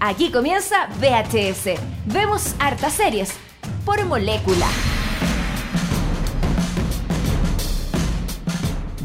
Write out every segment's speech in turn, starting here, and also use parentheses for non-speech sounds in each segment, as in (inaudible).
Aquí comienza VHS. Vemos hartas series por molécula.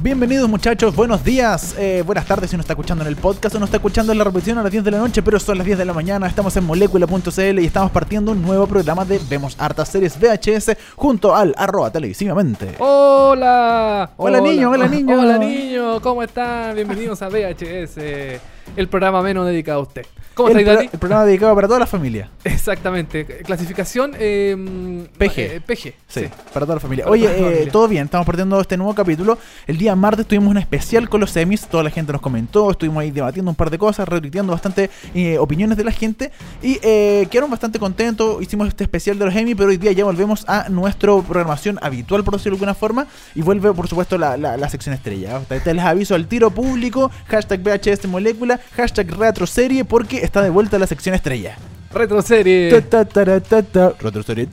Bienvenidos muchachos, buenos días, eh, buenas tardes si nos está escuchando en el podcast o nos está escuchando en la repetición a las 10 de la noche, pero son las 10 de la mañana, estamos en molécula.cl y estamos partiendo un nuevo programa de Vemos Hartas Series VHS junto al arroba televisivamente. Hola. Hola, niño, hola, niño. Hola niño, ¿cómo están? Bienvenidos a VHS, el programa menos dedicado a usted. ¿Cómo el, estáis, Dani? el programa dedicado para toda la familia. Exactamente. Clasificación eh, PG. eh, PG. Sí, Sí. para toda la familia. Para Oye, eh, todo bien, estamos partiendo este nuevo capítulo. El día martes tuvimos un especial con los semis, toda la gente nos comentó, estuvimos ahí debatiendo un par de cosas, retuiteando bastante eh, opiniones de la gente y eh, quedaron bastante contentos. Hicimos este especial de los Emmy, pero hoy día ya volvemos a nuestra programación habitual, por decirlo de alguna forma, y vuelve, por supuesto, la, la- la sección estrella. Te les aviso al tiro público, hashtag VHS Molécula, hashtag retroserie, porque está de vuelta la sección estrella. Retroserie. Retroserie.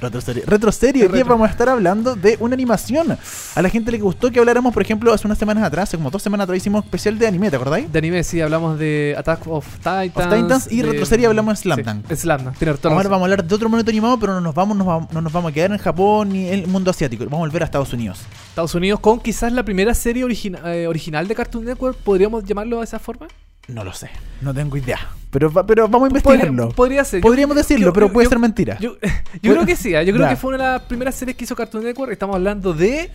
Retroserie. Retroserie. Hoy día vamos a estar hablando de una animación. A la gente le gustó que habláramos, por ejemplo, hace unas semanas atrás, hace como dos semanas atrás, hicimos especial de anime, ¿te acordáis? De anime, sí, hablamos de Attack of Titans. Of Titans y de- Retroserie hablamos de Slam Dunk. Sí, Slam Dunk, tiene toda Ahora vamos a hablar de otro momento animado, pero no nos vamos, nos vamos- no nos vamos a quedar en Japón ni en el mundo asiático. Vamos a volver a Estados Unidos. Estados Unidos con quizás la primera serie origina- eh, original de Cartoon Network, ¿podríamos llamarlo de esa forma? No lo sé, no tengo idea. Pero, pero vamos a investigarlo. podría ser. Yo- Podríamos decirlo, yo- pero yo- puede ser mentira. (laughs) Yo, creo que sí, ¿ah? yo creo (laughs) que fue una de las primeras series que hizo Cartoon Network. Estamos hablando de.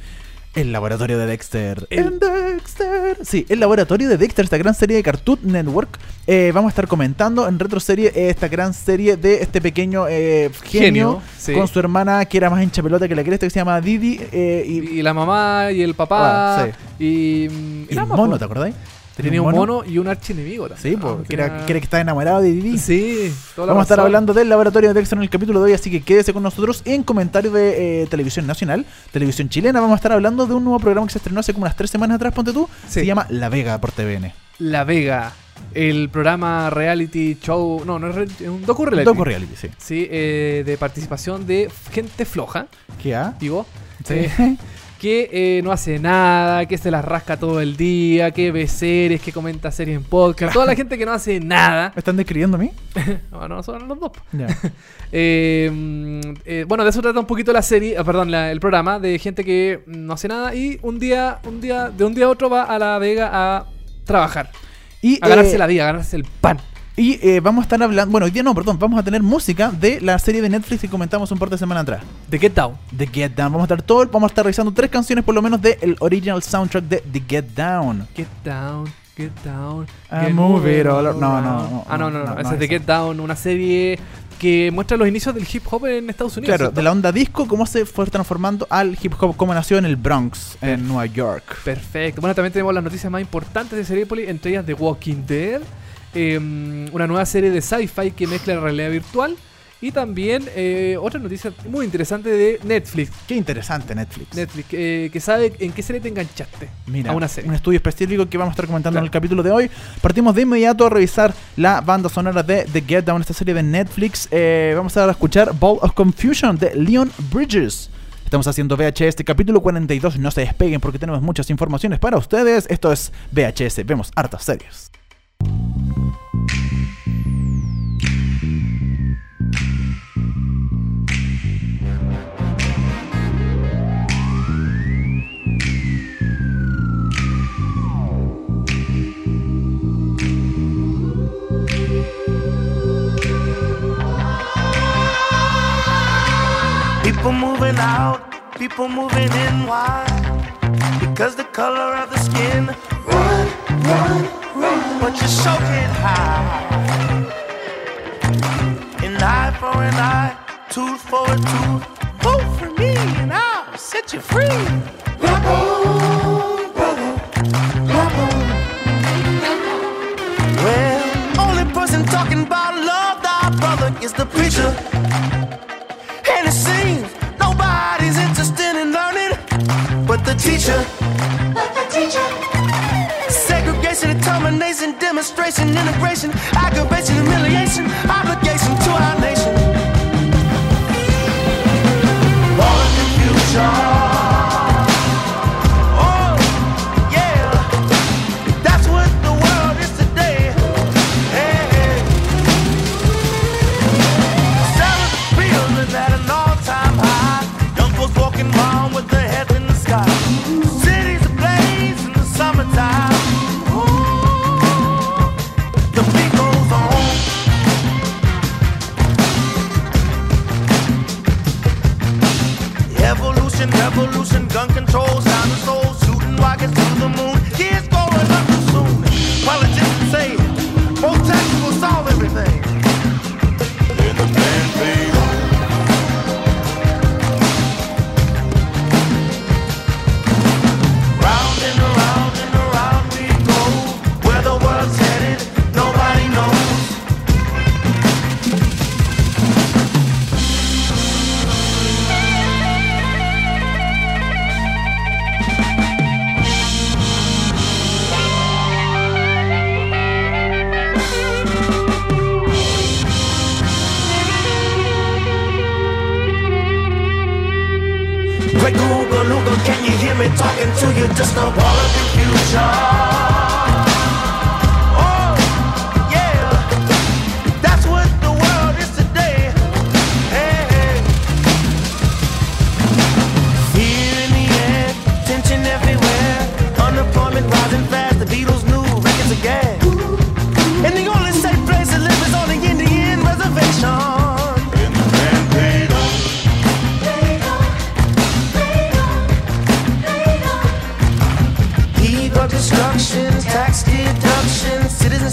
El laboratorio de Dexter. El- En Dexter. Sí, el laboratorio de Dexter, esta gran serie de Cartoon Network. Eh, vamos a estar comentando en retroserie esta gran serie de este pequeño eh, genio, Genio, sí. con su hermana que era más hincha pelota que la cresta, que se llama Didi. eh, y, Y, la mamá y el papá. Ah, Y. mm, y era el mono. ¿te acordáis? Tenía un mono y un archienemigo. también, Sí, ¿no? po, que, Tenía- era, que estaba enamorado de Didi. Sí, toda la Vamos a estar razón. hablando del laboratorio de Dexter en el capítulo de hoy, así que quédese con nosotros en comentarios de eh, televisión nacional, televisión chilena. Vamos a estar hablando de un nuevo programa que se estrenó hace como unas tres semanas atrás, ponte tú. Sí. Se llama La Vega por TVN. La Vega. El programa reality show. No, no es un docu reality. Docu reality, sí. Sí, eh, de participación de gente floja, ¿Qué ha? digo. Sí. eh, (laughs) que eh, no hace nada, que se las rasca todo el día, que ve series, que comenta series en podcast. Toda la (laughs) gente que no hace nada. ¿Me están describiendo a mí? (laughs) No, no, son los dos. (laughs) Eh, eh, bueno, de eso trata un poquito la serie, ah, perdón, la- el programa de gente que no hace nada y un día, un día, de un día a otro va a la Vega a trabajar, Y, a ganarse la vida, a ganarse el pan. Y eh, vamos a estar hablando, bueno, hoy día no, perdón, vamos a tener música de la serie de Netflix que comentamos un par de semanas atrás. De Get Down. The Get Down. Vamos a estar todo, vamos a estar revisando tres canciones por lo menos del original soundtrack de The Get Down. Get Down, Get Down. I get move it all around. no, no, no, Ah, no, no, no. no, esa es de esa. Get Down, una serie que muestra los inicios del hip hop en Estados Unidos. Claro, ¿cierto? de la onda disco, cómo se fue transformando al hip hop, cómo nació en el Bronx, en Nueva York. Perfecto. Bueno, también tenemos las noticias más importantes de Seriepolis, entre ellas The Walking Dead, eh, una nueva serie de sci-fi que mezcla la realidad virtual y también eh, otra noticia muy interesante de Netflix. Qué interesante Netflix. Netflix, eh, que sabe en qué serie te enganchaste Mira, a una serie. un estudio específico que vamos a estar comentando Claro. en el capítulo de hoy. Partimos de inmediato a revisar la banda sonora de The Get Down, esta serie de Netflix. Eh, vamos a escuchar Ball of Confusion de Leon Bridges. Estamos haciendo VHS, este capítulo 42. No se despeguen porque tenemos muchas informaciones para ustedes. Esto es VHS, vemos hartas series. People moving out, people moving in. Why? Because the color of the skin. Run, run, run. But you're soaking high. An eye for an eye, tooth for a tooth. Vote for me and I'll set you free. Rebel, brother, rebel. Well, only person talking about love, thy brother, is the preacher. And it seems Everybody's interested in learning, but the teacher, but the teacher. Segregation, determination, demonstration, integration, aggravation, humiliation, obligation to our nation.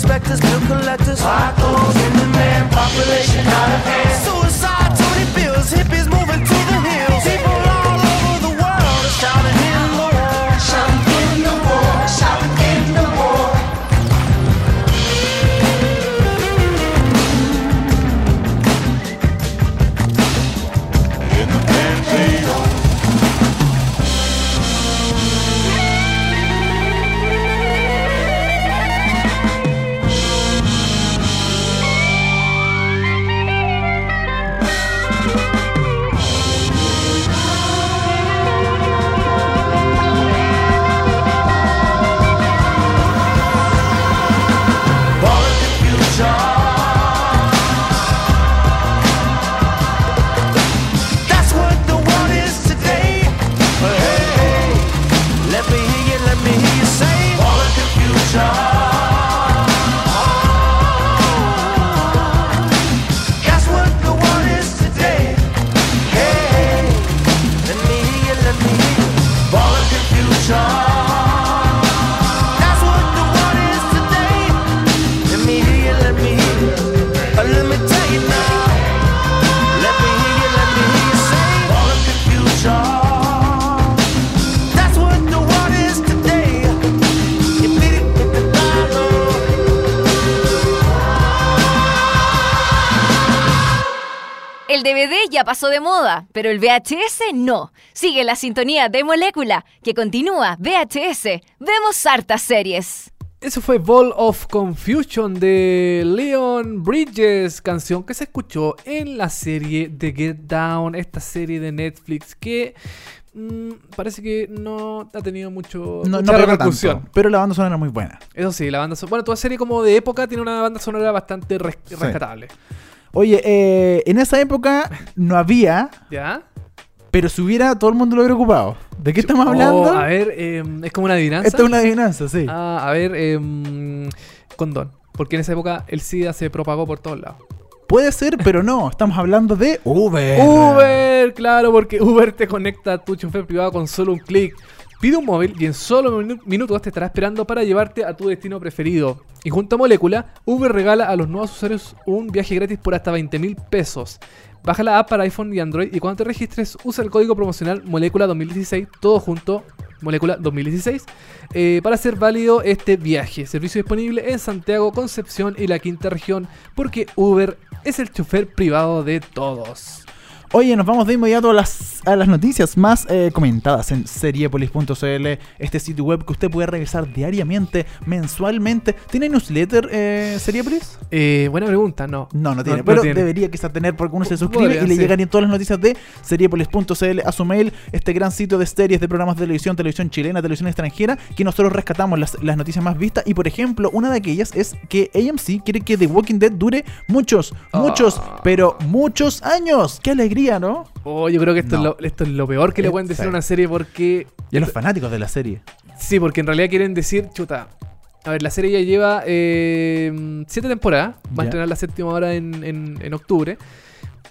Inspectors, bill collectors, potholes in the man population out of hand. Suicide, Tony bills, hippies ya pasó de moda, pero el VHS no. Sigue la sintonía de Molécula, que continúa VHS. Vemos hartas series. Eso fue Ball of Confusion de Leon Bridges, canción que se escuchó en la serie de Get Down, esta serie de Netflix que mm, parece que no ha tenido mucho No, mucha no repercusión. tanto, pero la banda sonora era muy buena. Eso sí, la banda sonora. Bueno, toda serie como de época tiene una banda sonora bastante res- Sí. rescatable. Oye, eh, en esa época no había, ¿Ya? pero si hubiera, todo el mundo lo hubiera ocupado. ¿De qué estamos Oh, hablando? a ver, em, es como una adivinanza. Esta es una adivinanza, sí. Ah, a ver, em, condón. Porque en esa época el SIDA se propagó por todos lados. Puede ser, pero no. Estamos hablando de Uber. Uber, claro, porque Uber te conecta a tu chofer privado con solo un clic. Pide un móvil y en solo minu- minutos te estará esperando para llevarte a tu destino preferido. Y junto a Molécula, Uber regala a los nuevos usuarios un viaje gratis por hasta 20 mil pesos. Baja la app para iPhone y Android y cuando te registres usa el código promocional Molécula 2016, todo junto, Molécula 2016, eh, para hacer válido este viaje. Servicio disponible en Santiago, Concepción y la quinta región, porque Uber es el chofer privado de todos. Oye, nos vamos de inmediato a las, a las noticias más eh, comentadas en seriepolis.cl, este sitio web que usted puede revisar diariamente, mensualmente. ¿Tiene newsletter eh, Seriepolis? Eh, buena pregunta, no. No, no tiene, no pero tiene. debería quizás tener porque uno se suscribe Podría, y le sí. llegarían todas las noticias de seriepolis.cl a su mail, este gran sitio de series, de programas de televisión, televisión chilena, televisión extranjera, que nosotros rescatamos las, las noticias más vistas y por ejemplo, una de aquellas es que AMC quiere que The Walking Dead dure muchos, muchos, Ah. pero muchos años. ¡Qué alegría, ¿no? Oh, yo creo que esto, No. es lo, esto es lo peor que le pueden decir sí. a una serie porque. Y a los fanáticos de la serie. Sí, porque en realidad quieren decir, chuta. A ver, la serie ya lleva eh, siete temporadas. Va a estrenar la séptima ahora en, en- en octubre.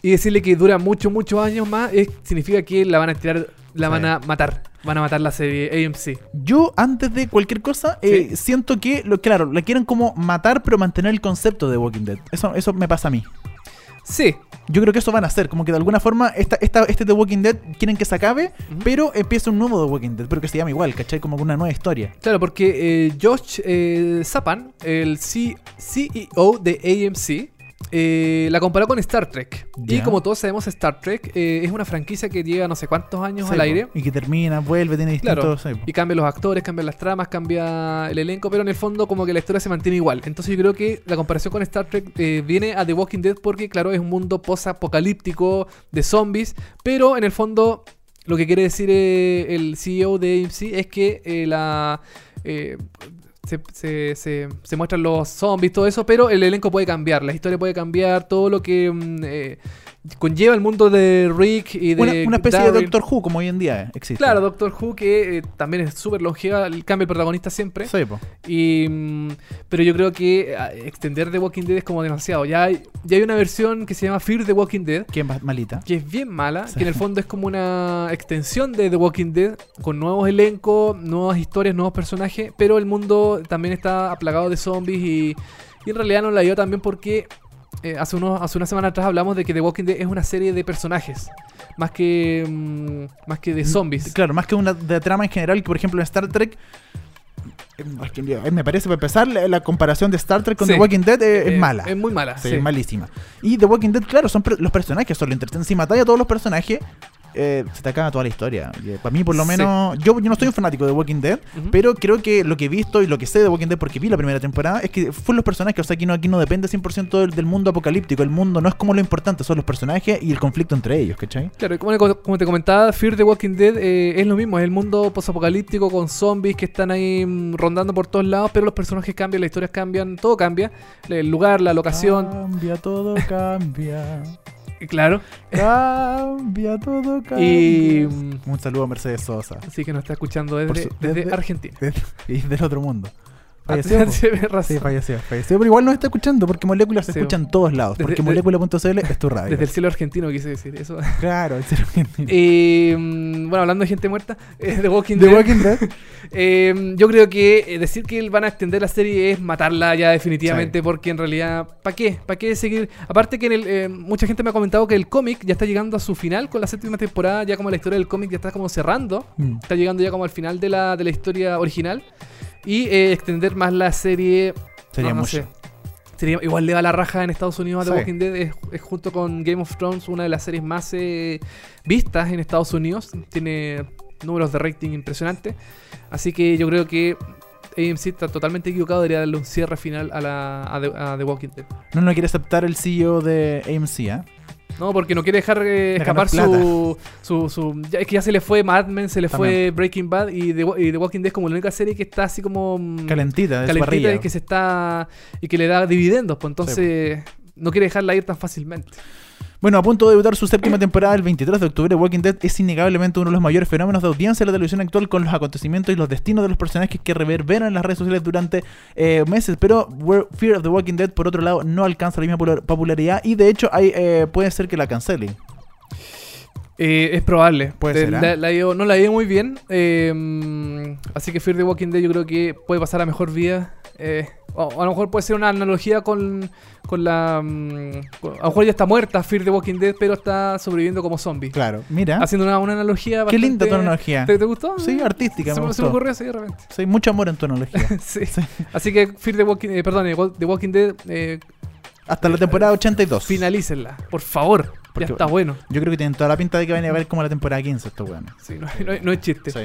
Y decirle que dura muchos, muchos años más es- significa que la van a tirar, la Sí. van a matar. Van a matar la serie AMC. Yo, antes de cualquier cosa, eh, siento que, lo, claro, la quieren como matar, pero mantener el concepto de Walking Dead. Eso, eso me pasa a mí. Sí, Yo creo que eso van a hacer, como que de alguna forma esta, esta, este The Walking Dead quieren que se acabe, pero empieza un nuevo The Walking Dead, pero que se llama igual, ¿cachai? Como una nueva historia. Claro, porque eh, Josh eh, Sapan, el C- CEO de AMC, eh, la comparó con Star Trek. Y como todos sabemos, Star Trek eh, es una franquicia que lleva no sé cuántos años Sí, al aire. Y que termina, vuelve, tiene Claro, distintos... sí, y cambian los actores, cambian las tramas, cambia el elenco, pero en el fondo como que la historia se mantiene igual. Entonces yo creo que la comparación con Star Trek eh, viene a The Walking Dead porque claro, es un mundo post-apocalíptico de zombies, pero en el fondo lo que quiere decir el CEO de AMC es que la... eh, se, se- se- se muestran los zombies, todo eso, pero el elenco puede cambiar, la historia puede cambiar, todo lo que mm, eh, conlleva el mundo de Rick y de Una, una especie de. Doctor Who, como hoy en día existe. Claro, Doctor Who, que eh, también es súper longeva, el- cambia el protagonista siempre. Sí, po. Y, mm, pero yo creo que ah, extender The Walking Dead es como demasiado. Ya hay, ya hay una versión que se llama Fear the Walking Dead, Que es malita. que es bien mala, Sí. que en el fondo es como una extensión de The Walking Dead, con nuevos elencos, nuevas historias, nuevos personajes, pero el mundo también está aplagado de zombies y, y en realidad no la dio también porque eh, hace, unos, hace una semana atrás hablamos de que The Walking Dead es una serie de personajes, más que, mm, más que de zombies. Claro, más que una de trama en general, que por ejemplo en Star Trek. eh, eh, Me parece, para empezar, la, la comparación de Star Trek con Sí. The Walking Dead Eh, es mala. Es muy mala. Sí, sí. es malísima. Y The Walking Dead, claro, son los personajes, son lo entretienen. Si matáis a todos los personajes, eh, se te acaba toda la historia. Eh, para mí, por lo Sí. menos, yo, yo no soy un fanático de Walking Dead, pero creo que lo que he visto y lo que sé de Walking Dead, porque vi la primera temporada, es que fueron los personajes. O sea, aquí no, aquí no depende 100% del, del mundo apocalíptico. El mundo no es como lo importante, son los personajes y el conflicto entre ellos, ¿cachai? Claro, como te comentaba, Fear the Walking Dead eh, es lo mismo, es el mundo posapocalíptico con zombies que están ahí mm, rondando por todos lados, pero los personajes cambian, las historias cambian, todo cambia, el lugar, la locación, Cambia, todo cambia. (laughs) claro, Cambia, todo cambia. y mm, Un saludo a Mercedes Sosa. sí que nos está escuchando Por desde, su- desde desde- Argentina. (laughs) Y del otro mundo. Falleció. (laughs) Sí, falleció, falleció. Pero igual nos está escuchando porque Molécula se Sí, escucha en todos lados. Porque Molécula.cl es tu radio. Desde el cielo argentino quise decir eso. (laughs) Claro, el cielo argentino. y (laughs) mm, bueno, hablando de gente muerta, eh, The Walking The Dead. Walking Dead. Eh, yo creo que eh, decir que van a extender la serie es matarla ya definitivamente, Sí. porque en realidad, ¿para qué? ¿Para qué seguir? Aparte que en el, eh, mucha gente me ha comentado que el cómic ya está llegando a su final con la séptima temporada, ya como la historia del cómic ya está como cerrando, Mm. está llegando ya como al final de la, de la historia original, y eh, extender más la serie... Sería no, no mucho. sé. Sería, igual le va la raja en Estados Unidos a The Sí. Walking Dead. Es, es junto con Game of Thrones una de las series más eh, vistas en Estados Unidos. Tiene números de rating impresionantes. Así que yo creo que AMC está totalmente equivocado. Debería darle un cierre final a, la, a, The, a The Walking Dead. No, no quiere aceptar el CEO de AMC, ¿ah? No, porque no quiere dejar eh, De escapar su, su, su- ya- Es que ya se le fue Mad Men, se le fue También. Breaking Bad y The, y The Walking Dead es como la única serie que está así como... mm, Calentita, de su calentita parrilla. y que se está y que le da dividendos, pues entonces no quiere dejarla ir tan fácilmente. Bueno, a punto de debutar su séptima temporada el 23 de octubre, Walking Dead es innegablemente uno de los mayores fenómenos de audiencia de la televisión actual con los acontecimientos y los destinos de los personajes que reverberan en las redes sociales durante eh, meses. Pero Fear of the Walking Dead, por otro lado, no alcanza la misma popularidad y de hecho hay, eh, puede ser que la cancelen. Eh, es probable. Puede Eh, ser, ¿ah? la- la llevo- no la llevo muy bien. eh, así que Fear the Walking Dead yo creo que puede pasar a mejor vida. eh, o a lo mejor puede ser una analogía con, con la... mm, con- a lo mejor ya está muerta Fear the Walking Dead, pero está sobreviviendo como zombie. Claro, mira. Haciendo una, una analogía Qué linda tu analogía. ¿Te, te gustó? Sí, artística, Se me me, se me ocurrió así de repente. Sí, mucho amor en tu analogía. (laughs) Sí. Así que Fear the Walking, perdón, The Walking Dead, Hasta la temporada 82. finalícenla, por favor. Porque- ya está bueno. Yo creo que tienen toda la pinta de que van a ver como la temporada 15 estos weones. Sí, no, no- no es chiste. Sí.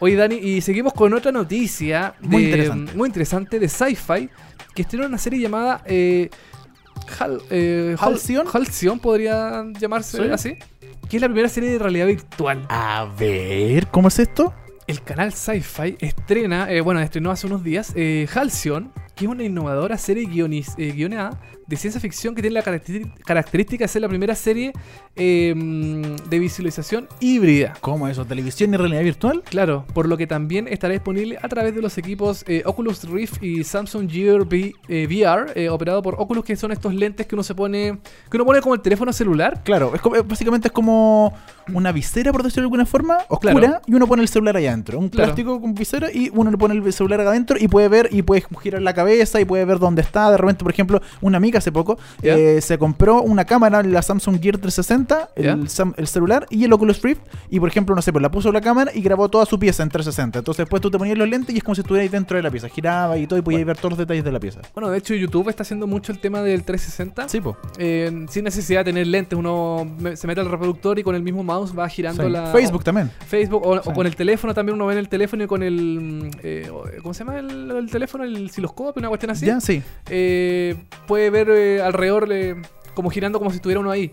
Oye, Dani, y seguimos con otra noticia Muy interesante. muy interesante de Sci-Fi que estrenó una serie llamada eh, Hal, eh, Hal- ¿Halcyon? Halcyon, podría llamarse Sí. así. Que es la primera serie de realidad virtual. A ver, ¿cómo es esto? El canal Sci-Fi estrena, eh, bueno, estrenó hace unos días, Halcyon, que es una innovadora serie guionis- eh, guionada de ciencia ficción que tiene la característica de ser la primera serie eh, de visualización híbrida. ¿Cómo eso? ¿Televisión y realidad virtual? Claro, por lo que también estará disponible a través de los equipos eh, Oculus Rift y Samsung Gear V- eh, VR, operado por Oculus, que son estos lentes que uno se pone, que uno pone como el teléfono celular. Claro, es como- básicamente es como una visera, por decirlo de alguna forma, oscura, Claro. y uno pone el celular allá adentro. Un Claro. plástico con visera y uno le pone el celular acá adentro y puede ver y puede girar la cabeza y puede ver dónde está. De repente, por ejemplo, una amiga hace poco eh, se compró una cámara, la Samsung Gear 360, Ya. el, Sam- el celular y el Oculus Rift. Y por ejemplo, no sé, pues la puso la cámara y grabó toda su pieza en 360. Entonces después tú te ponías los lentes y es como si estuvieras dentro de la pieza. Giraba y todo y podías ver todos los detalles de la pieza. Bueno, de hecho YouTube está haciendo mucho el tema del 360. Sí, pues. eh, sin necesidad de tener lentes, uno se mete al reproductor y con el mismo mouse va girando la... Facebook también. Facebook o, con el teléfono también uno ve en el teléfono y con el... mm, eh, ¿Cómo se llama el, el teléfono? El una cuestión así. Ya, sí. Eh, puede ver eh, alrededor eh, como girando como si estuviera uno ahí.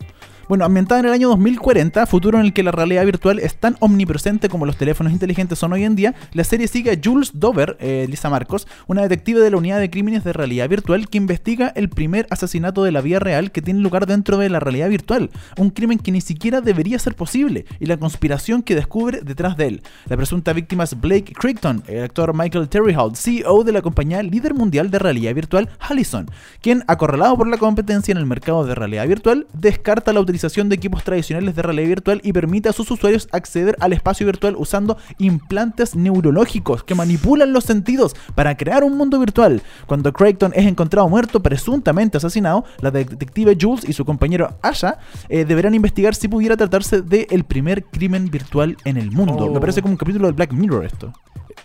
Bueno, ambientada en el año 2040, futuro en el que la realidad virtual es tan omnipresente como los teléfonos inteligentes son hoy en día, la serie sigue a Jules Dover, eh, Lisa Marcos, una detective de la unidad de crímenes de realidad virtual que investiga el primer asesinato de la vida real que tiene lugar dentro de la realidad virtual, un crimen que ni siquiera debería ser posible y la conspiración que descubre detrás de él. La presunta víctima es Blake Crichton, el actor Michael Terryhold, CEO de la compañía líder mundial de realidad virtual Hallison, quien, acorralado por la competencia en el mercado de realidad virtual, descarta la utilización de equipos tradicionales de realidad virtual y permite a sus usuarios acceder al espacio virtual usando implantes neurológicos que manipulan los sentidos para crear un mundo virtual. Cuando Crichton es encontrado muerto, presuntamente asesinado, la detective Jules y su compañero Asha eh, deberán investigar si pudiera tratarse del primer crimen virtual en el mundo. Oh. Me parece como un capítulo de Black Mirror esto.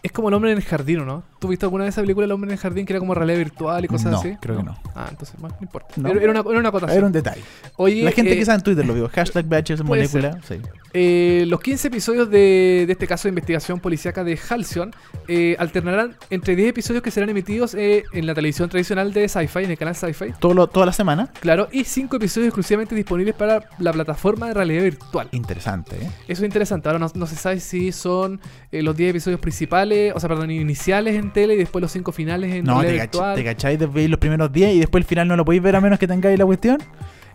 Es como el hombre en el jardín, ¿o ¿no? ¿Tú viste alguna vez esa película El hombre en el jardín que era como realidad virtual y cosas No, así? creo que no. Ah, entonces, bueno, no importa. No. Era, era una, era una acotación. Era un detalle. Oye, La gente eh, que sabe en Twitter lo vio. (laughs) Hashtag puede molécula. Sí. eh, los 15 episodios de, de este caso de investigación policíaca de Halcyon eh, alternarán entre 10 episodios que serán emitidos en la televisión tradicional de Sci-Fi, en el canal Sci-Fi, toda la semana. claro, y 5 episodios exclusivamente disponibles para la plataforma de realidad virtual. Interesante, ¿eh? Eso es interesante. Ahora no, se sabe si son los 10 episodios principales, o sea, perdón, iniciales en tele y después los 5 finales en No, te, cach- virtual. te cacháis de ver los primeros 10 y después el final no lo podéis ver a menos que tengáis la cuestión.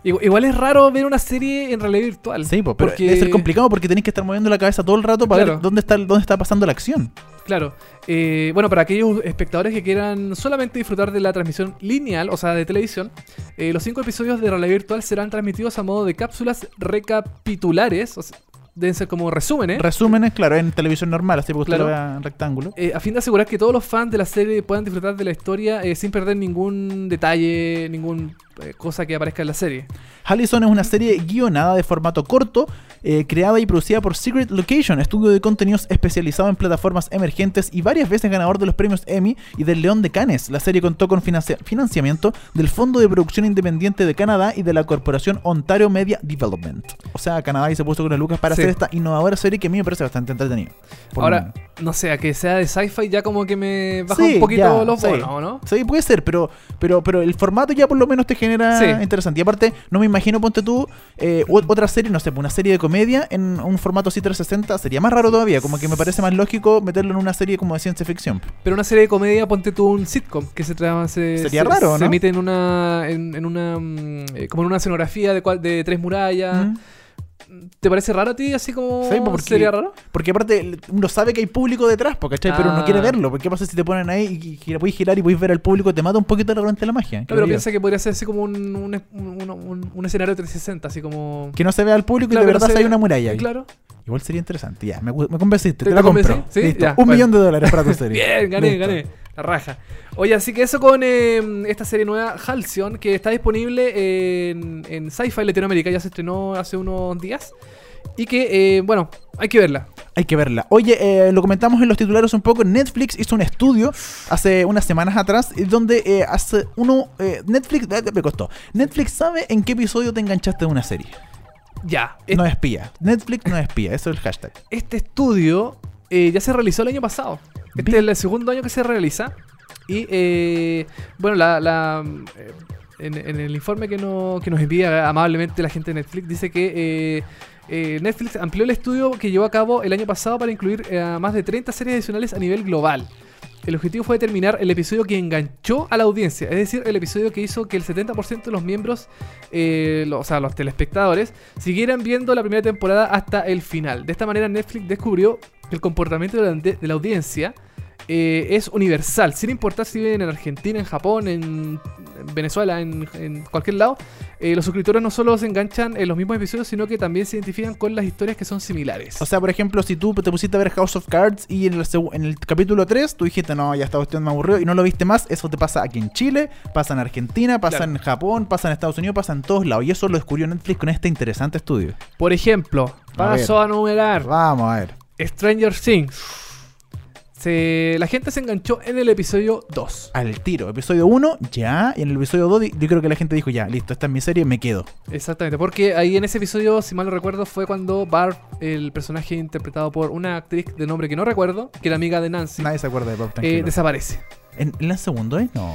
Igual, igual es raro ver una serie en realidad virtual. Sí, pues, pero porque- debe ser complicado porque tenéis que estar moviendo la cabeza todo el rato para Claro. ver dónde está, dónde está pasando la acción. Claro. Eh, bueno, para aquellos espectadores que quieran solamente disfrutar de la transmisión lineal, o sea, de televisión, eh, los cinco episodios de realidad virtual serán transmitidos a modo de cápsulas recapitulares, o sea, deben ser como resúmenes, Resúmenes, claro, en televisión normal, así porque usted Claro. lo vea en rectángulo. eh, a fin de asegurar que todos los fans de la serie puedan disfrutar de la historia eh, sin perder ningún detalle, ninguna cosa que aparezca en la serie. Hallison es una serie guionada de formato corto, eh, creada y producida por Secret Location, estudio de contenidos especializado en plataformas emergentes y varias veces ganador de los premios Emmy y del León de Cannes. La serie contó con financia- financiamiento del Fondo de Producción Independiente de Canadá y de la corporación Ontario Media Development. O sea, Canadá y se puso con las lucas para Sí. hacer esta innovadora serie que a mí me parece bastante entretenida. Ahora, no sé, a que sea de sci-fi ya como que me baja Sí, un poquito ya, los sí. bonos, ¿no? Sí, puede ser, pero, pero, pero el formato ya por lo menos te genera Sí. interesante. Y aparte, no me imagino, ponte tú, eh, otra serie, no sé, una serie de comedia en un formato así 360 sería más raro todavía. Como que me parece más lógico meterlo en una serie como de ciencia ficción. Pero una serie de comedia, ponte tú un sitcom que se traba, se, Sería se- raro, Se ¿no? emite en una, en, en una, mm, eh, como en una escenografía de, cual- de tres murallas. Mm. ¿Te parece raro a ti así como Sí, porque- sería raro? Porque aparte uno sabe que hay público detrás, ¿cachai? Pero no quiere Ah. verlo. porque ¿Qué pasa si te ponen ahí y gira- puedes girar y puedes ver al público? Te mata un poquito realmente la magia. Creo pero piensa que podría ser así como un, un, un- un- escenario 360, así como... Que no se vea al público Claro, y de no verdad se- hay una muralla. ahí. Claro. Igual sería interesante. Ya, me, me convenciste. ¿Te- Te, la compro. ¿Sí? Listo. Ya, un bueno. millón de dólares para tu serie. (laughs) Bien, gané, Listo. gané. Raja. Oye, así que eso con eh, esta serie nueva, Halcyon, que está disponible en, en Sci-Fi Latinoamérica, ya se estrenó hace unos días. Y que, eh, bueno, hay que verla. Hay que verla. Oye, eh, lo comentamos en los titulares un poco. Netflix hizo un estudio hace unas semanas atrás eh, donde eh, hace uno. Netflix. me costó. Netflix sabe en qué episodio te enganchaste de una serie. Ya, No es espía. Netflix no es espía, eso es el hashtag. este estudio ya se realizó el año pasado. Este es el segundo año que se realiza. Y eh, bueno, la, eh, en, el informe que, no- que nos envía amablemente la gente de Netflix dice que eh, eh, Netflix amplió el estudio que llevó a cabo el año pasado para incluir eh, más de 30 series adicionales a nivel global. El objetivo fue determinar el episodio que enganchó a la audiencia, es decir, el episodio que hizo que el 70% de los miembros, eh, o sea, los telespectadores, siguieran viendo la primera temporada hasta el final. De esta manera Netflix descubrió el comportamiento de la, de la audiencia eh, es universal, sin importar si viven en Argentina, en Japón, en en Venezuela, en, en cualquier lado. eh, los suscriptores no solo se enganchan en los mismos episodios, sino que también se identifican con las historias que son similares. O sea, por ejemplo, si tú te pusiste a ver House of Cards y en el, segu- en el capítulo 3 tú dijiste, no, ya esta cuestión me aburrió y no lo viste más, eso te pasa aquí en Chile, pasa en Argentina, pasa Claro. en Japón, pasa en Estados Unidos, pasa en todos lados. Y eso lo descubrió Netflix con este interesante estudio. Por ejemplo, paso a, numerar Vamos a ver. Stranger Things. Se- la gente se enganchó en el episodio 2. Al tiro. Episodio 1, ya. Y en el episodio 2, yo creo que la gente dijo, ya, listo, esta es mi serie, me quedo. Exactamente, porque ahí en ese episodio, si mal no recuerdo, fue cuando Barb, el personaje interpretado por una actriz de nombre que no recuerdo, que era amiga de Nancy, Nadie se acuerda de Bob, eh, desaparece. ¿En, ¿En el segundo, eh? No.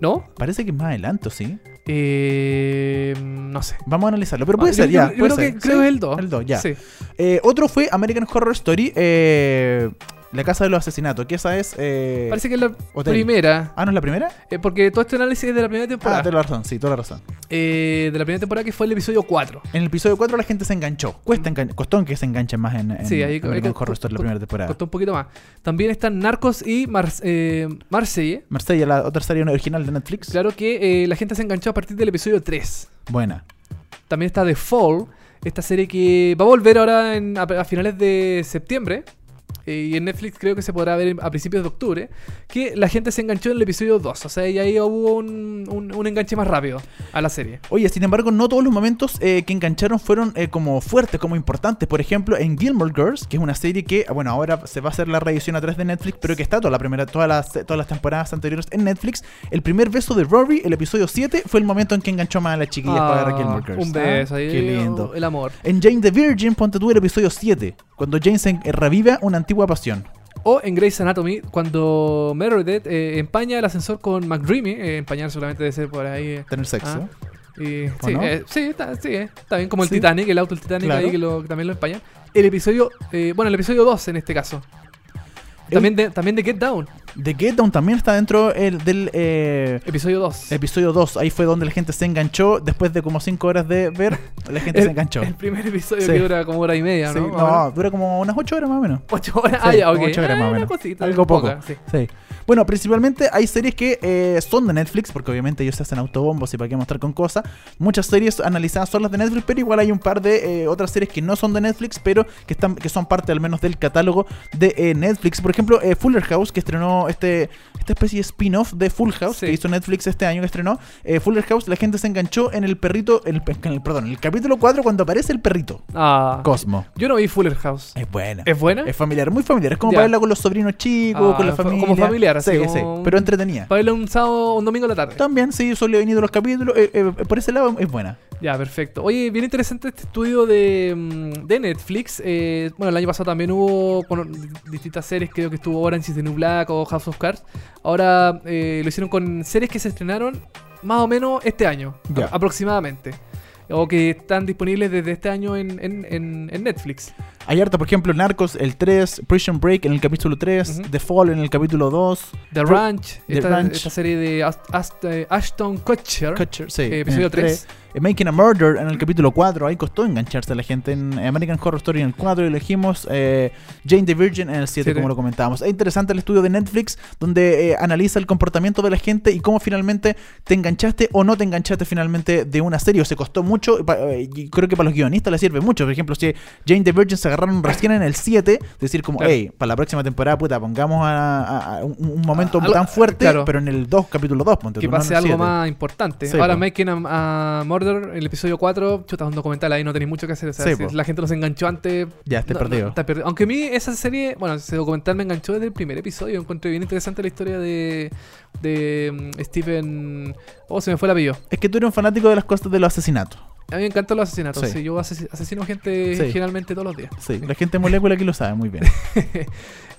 ¿No? Parece que es más adelante, ¿o ¿sí? Eh, no sé. Vamos a analizarlo. Pero puede Ah, ser, yo- ya. yo- puede creo ser. que- creo Sí, que es el dos. El 2, ya. Sí. Eh, otro fue American Horror Story, eh, La Casa de los Asesinatos. Que esa es. eh, Parece que es la Hotel. primera. Ah, ¿no es la primera? eh, porque todo este análisis es de la primera Ah, temporada. toda la razón, sí, toda la razón. Eh, de la primera temporada que fue el episodio 4. En el episodio 4 la gente se enganchó. Cuesta engan- costó que se enganchen más en, en Sí, ahí- American ahí- Horror Story la primera temporada. Costó un poquito más. También están Narcos y Mar eh, Marseille. Marsella, la otra serie original de Netflix. Claro que la gente se enganchó a partir del episodio 3. Buena. También está The Fall, esta serie que va a volver ahora en- a, a finales de septiembre. Y en Netflix creo que se podrá ver a principios de octubre. Que la gente se enganchó en el episodio 2. O sea, y ahí hubo un, un- un enganche más rápido a la serie. Oye, sin embargo, no todos los momentos eh, que engancharon fueron eh, como fuertes, como importantes. Por ejemplo, en Gilmore Girls, que es una serie que, bueno, ahora se va a hacer la reedición a través de Netflix, pero que está toda la primera, todas las, todas las temporadas anteriores en Netflix. El primer beso de Rory, el episodio 7, fue el momento en que enganchó más a las chiquillas para ver a Gilmore Girls. Ah, un Ah, beso ahí. Qué lindo. El amor. En Jane the Virgin, ponte tú el episodio 7, cuando Jane se eh, revive una antigua pasión. O en Grey's Anatomy, cuando Meredith eh, empaña el ascensor con McDreamy. eh, empañar solamente debe ser por ahí. eh, Tener sexo. ah, y- ¿O sí, no? eh, sí, está, sí, está bien como el Sí. Titanic, el auto del Titanic Claro. ahí que, lo, que también lo empaña. El episodio, bueno, el episodio 2 en este caso. También de, también de Get Down, The Get Down también está dentro el- del eh, episodio 2. episodio 2. Ahí fue donde la gente se enganchó. Después de como 5 horas de ver, la gente el, se enganchó. el primer episodio Sí. que dura como hora y media, Sí, ¿no? no, Ahora, dura como unas 8 horas más o menos. Ocho horas. Sí, ah, ya, ok. como ocho horas Ah, más o una menos. Algo poco. poca, sí. Sí. Bueno, principalmente hay series que eh, son de Netflix, porque obviamente ellos se hacen autobombos y para qué mostrar con cosas. Muchas series analizadas son las de Netflix, pero igual hay un par de eh, otras series que no son de Netflix, pero que están que son parte al menos del catálogo de eh, Netflix. Por ejemplo, Fuller House, que estrenó este esta especie de spin-off de Full House Sí. que hizo Netflix este año que estrenó. Fuller House, la gente se enganchó en el perrito, en el, en el- perdón, en el capítulo 4 cuando aparece el perrito. Ah, Cosmo. yo no vi Fuller House. Es buena. ¿Es buena? Es familiar, muy familiar. Es como Ya. para verla con los sobrinos chicos, Ah, con la fa- familia. como familiar, así Sí, sí, pero entretenida. Para verlo un sábado, un domingo a la tarde. También, sí, suele venir de los capítulos. eh, eh, por ese lado es buena. Ya, perfecto. Oye, bien interesante este estudio de, mm, de Netflix. Eh, bueno, el año pasado también hubo con distintas series, creo que estuvo Orange is the New Black o House of Cards. Ahora lo hicieron con series que se estrenaron más o menos este año, aproximadamente. O que están disponibles desde este año en, en- en- en Netflix. Hay harta, por ejemplo, Narcos, el 3, Prison Break en el capítulo 3, Ujú. The Fall en el capítulo 2, The Ranch, The esta, Ranch. esta serie de Ast- Ast- eh, Ashton Kutcher, Kutcher, sí, eh, en episodio el 3. Eh, Making a Murder en el capítulo 4. Ahí costó engancharse a la gente. En American Horror Story en el 4 elegimos eh, Jane the Virgin en el 7, Siete. como lo comentábamos. Es interesante el estudio de Netflix donde eh, analiza el comportamiento de la gente y cómo finalmente te enganchaste o no te enganchaste finalmente de una serie. O se costó mucho. eh, Y creo que para los guionistas les sirve mucho. Por ejemplo, si Jane the Virgin se agarraron recién en el 7, decir como, Claro. hey, para la próxima temporada, puta, pongamos a, a- a un, un momento Ah, algo- tan fuerte, claro. pero en el 2, capítulo 2, ponte que tú, no pase el algo 7. más importante. Sí, Ahora. Making a, a Murder, el episodio 4, chuta, un documental ahí, no tenéis mucho que hacer. O sea, Sí, si la gente los enganchó antes. Ya, esté no- perdido. no, está perdido. Aunque a mí esa serie, bueno, ese documental me enganchó desde el primer episodio. Encontré bien interesante la historia de, de mm, Stephen. Oh, se me fue el apellido. Es que tú eres un fanático de las cosas de los asesinatos. A mí me encantan los asesinatos. Sí. Sí, yo asesi- asesino gente Sí. generalmente todos los días. Sí, la gente de molécula aquí lo sabe muy bien. (laughs)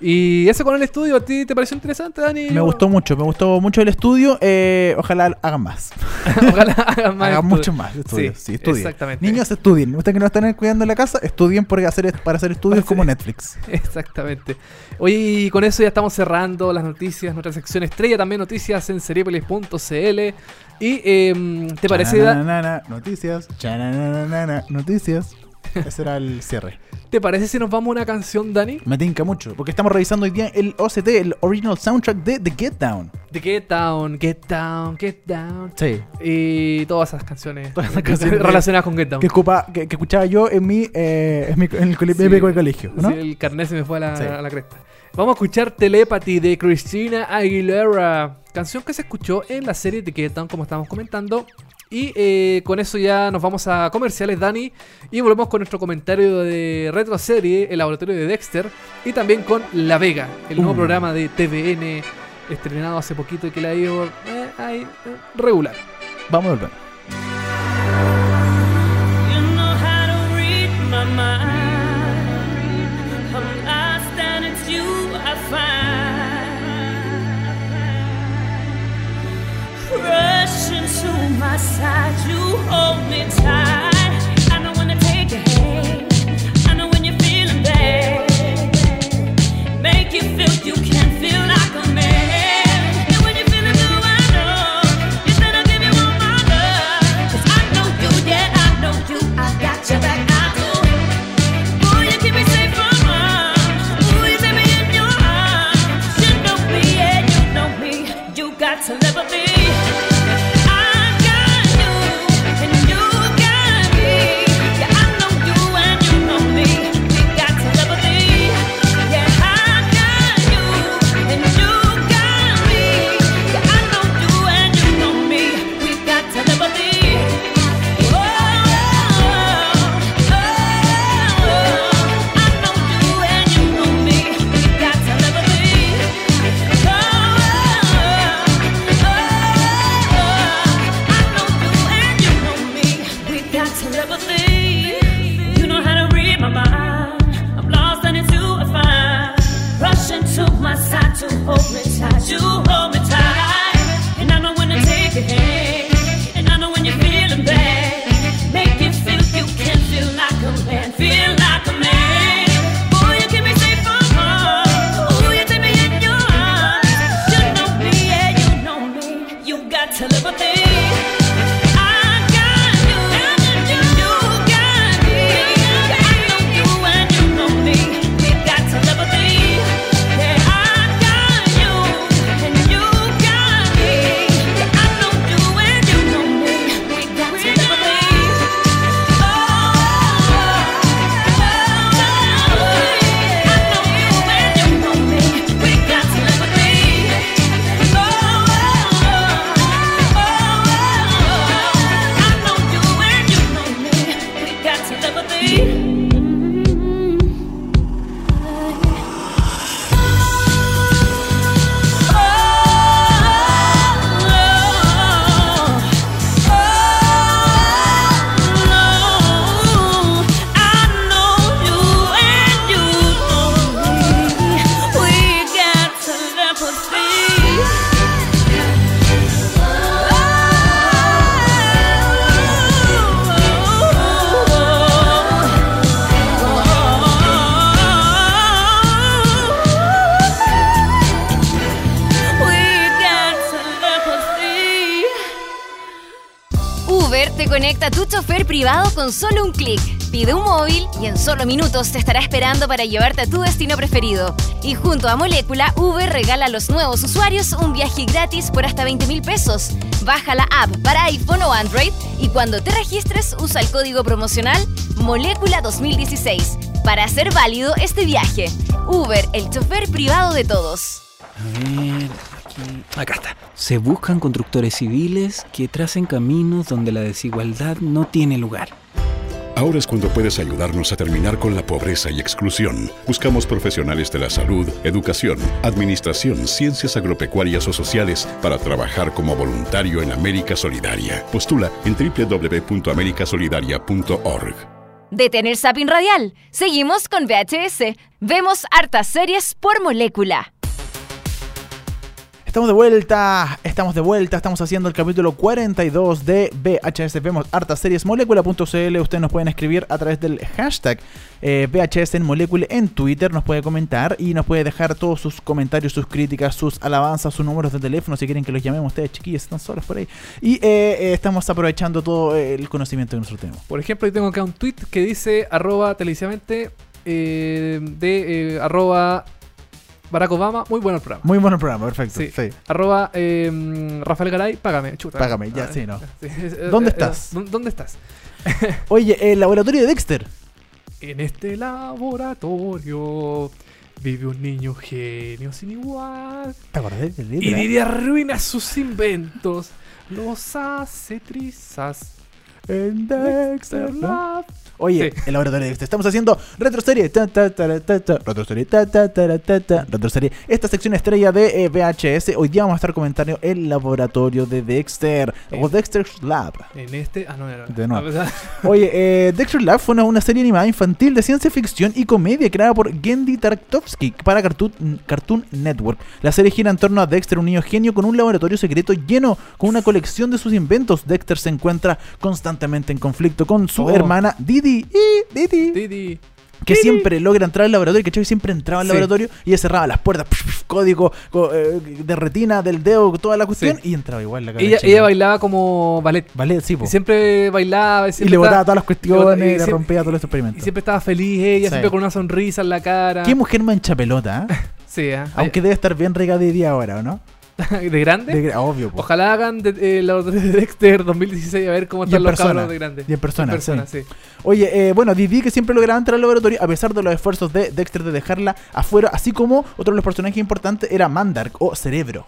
Y eso con el estudio, ¿a ti te pareció interesante, Dani? Me gustó mucho, me gustó mucho el estudio. eh, ojalá hagan más. (laughs) Ojalá (laughs) hagan más. hagan mucho más estudios. Sí, Sí, estudien. exactamente. Niños, estudien. Ustedes que no están cuidando en la casa, estudien porque hacer, para hacer estudios como Netflix. Exactamente. Oye, y con eso ya estamos cerrando las noticias, nuestra sección estrella, también noticias en seriepolis.cl. Y em, ¿te parece, Chananana, Noticias. Chananana, Noticias. Ese era el cierre. ¿te parece si nos vamos a una canción, Dani? Me tinca mucho, porque estamos revisando hoy día el OCT, el Original Soundtrack de The Get Down. De Get Down, Get Down, Get Down. Sí. Y todas esas canciones, Todas esas canciones relacionadas con Get Down. Que, ocupa- que, que escuchaba yo en mi, eh, en, mi- en el Sí. de colegio, ¿no? Sí, el carnet se me fue a la, Sí. a la cresta. Vamos a escuchar Telepathy de Christina Aguilera. Canción que se escuchó en la serie de Get Down, como estábamos comentando. Y eh, con eso ya nos vamos a comerciales, Dani. Y volvemos con nuestro comentario de retro serie, El Laboratorio de Dexter. Y también con La Vega, el nuevo Uh. programa de TVN estrenado hace poquito y que ha ido eh, ahí, eh, regular. Vamos a volver. You know how to read my mind. My side, you um hold me tight. Privado con solo un clic. Pide un móvil y en solo minutos te estará esperando para llevarte a tu destino preferido. Y junto a Molécula, Uber regala a los nuevos usuarios un viaje gratis por hasta 20 mil pesos. Baja la app para iPhone o Android y cuando te registres usa el código promocional Molécula 2016 para hacer válido este viaje. Uber, el chofer privado de todos. Aquí. Acá está. Se buscan constructores civiles que tracen caminos donde la desigualdad no tiene lugar. Ahora es cuando puedes ayudarnos a terminar con la pobreza y exclusión. Buscamos profesionales de la salud, educación, administración, ciencias agropecuarias o sociales para trabajar como voluntario en América Solidaria. Postula en www.americasolidaria.org. Detener Zapping Radial. Seguimos con VHS. Vemos hartas series por molécula. Estamos de vuelta, estamos de vuelta, estamos haciendo el capítulo 42 de VHS. Vemos hartas series molécula.cl. Ustedes nos pueden escribir a través del hashtag eh, VHS en molécula en Twitter. Nos puede comentar y nos puede dejar todos sus comentarios, sus críticas, sus alabanzas, sus números de teléfono si quieren que los llamemos. Ustedes, chiquillos, están solos por ahí. Y eh, eh, estamos aprovechando todo el conocimiento que nosotros tenemos. Por ejemplo, yo tengo acá un tweet que dice arroba televisivamente eh, de arroba Barack Obama. Muy bueno el programa. Muy bueno el programa, perfecto. Sí. Sí. Arroba eh, Rafael Garay, págame. Chuta. Págame, ya, Ah, sí, no. sí, ¿Dónde estás? ¿Dónde estás? (laughs) Oye, el laboratorio de Dexter. En este laboratorio vive un niño genio sin igual. ¿Te acordás del Y libro? diría arruina sus inventos. Los hace trizas. En Dexter. Lab. Oye, Sí. el laboratorio de Dexter. Estamos haciendo retroserie. Ta, ta, ta, ta, ta, retroserie. Retroserie. Esta sección estrella de eh, VHS. Hoy día vamos a estar comentando el laboratorio de Dexter. O Eh. Dexter's Lab. En este. Ah, no, era. De nuevo. Ah. Oye, eh, Dexter Lab fue una, una serie animada infantil de ciencia ficción y comedia creada por Gendy Tartakovsky para Cartoon, Cartoon Network. La serie gira en torno a Dexter, un niño genio con un laboratorio secreto lleno con una colección de sus inventos. Dexter se encuentra constantemente en conflicto con su Oh. hermana Didi. Y Didi. Didi. Que siempre logra entrar al laboratorio, que siempre entraba al Sí. laboratorio y ella cerraba las puertas, pf, pf, código co- eh, de retina, del dedo, toda la cuestión, Sí. y entraba igual la Ella, ella bailaba como ballet. Vale, sí, po. Y siempre bailaba. Y, Y le botaba estaba- todas las cuestiones, y le siempre- rompía todos los Y experimentos. siempre estaba feliz ella, Sí. siempre con una sonrisa en la cara. Qué mujer mancha pelota, ¿eh? (laughs) Sí, ¿eh? Aunque debe estar bien rica de día ahora, ¿o no? (laughs) ¿De grande? De- obvio, po. Ojalá hagan de, eh, laboratorio de Dexter 2016 a ver cómo están los persona. cabros de grande. Y en persona, sí. Oye, eh, bueno, Didi que siempre lograba entrar al laboratorio a pesar de los esfuerzos de Dexter de dejarla afuera, así como otro de los personajes importantes era Mandark o Cerebro.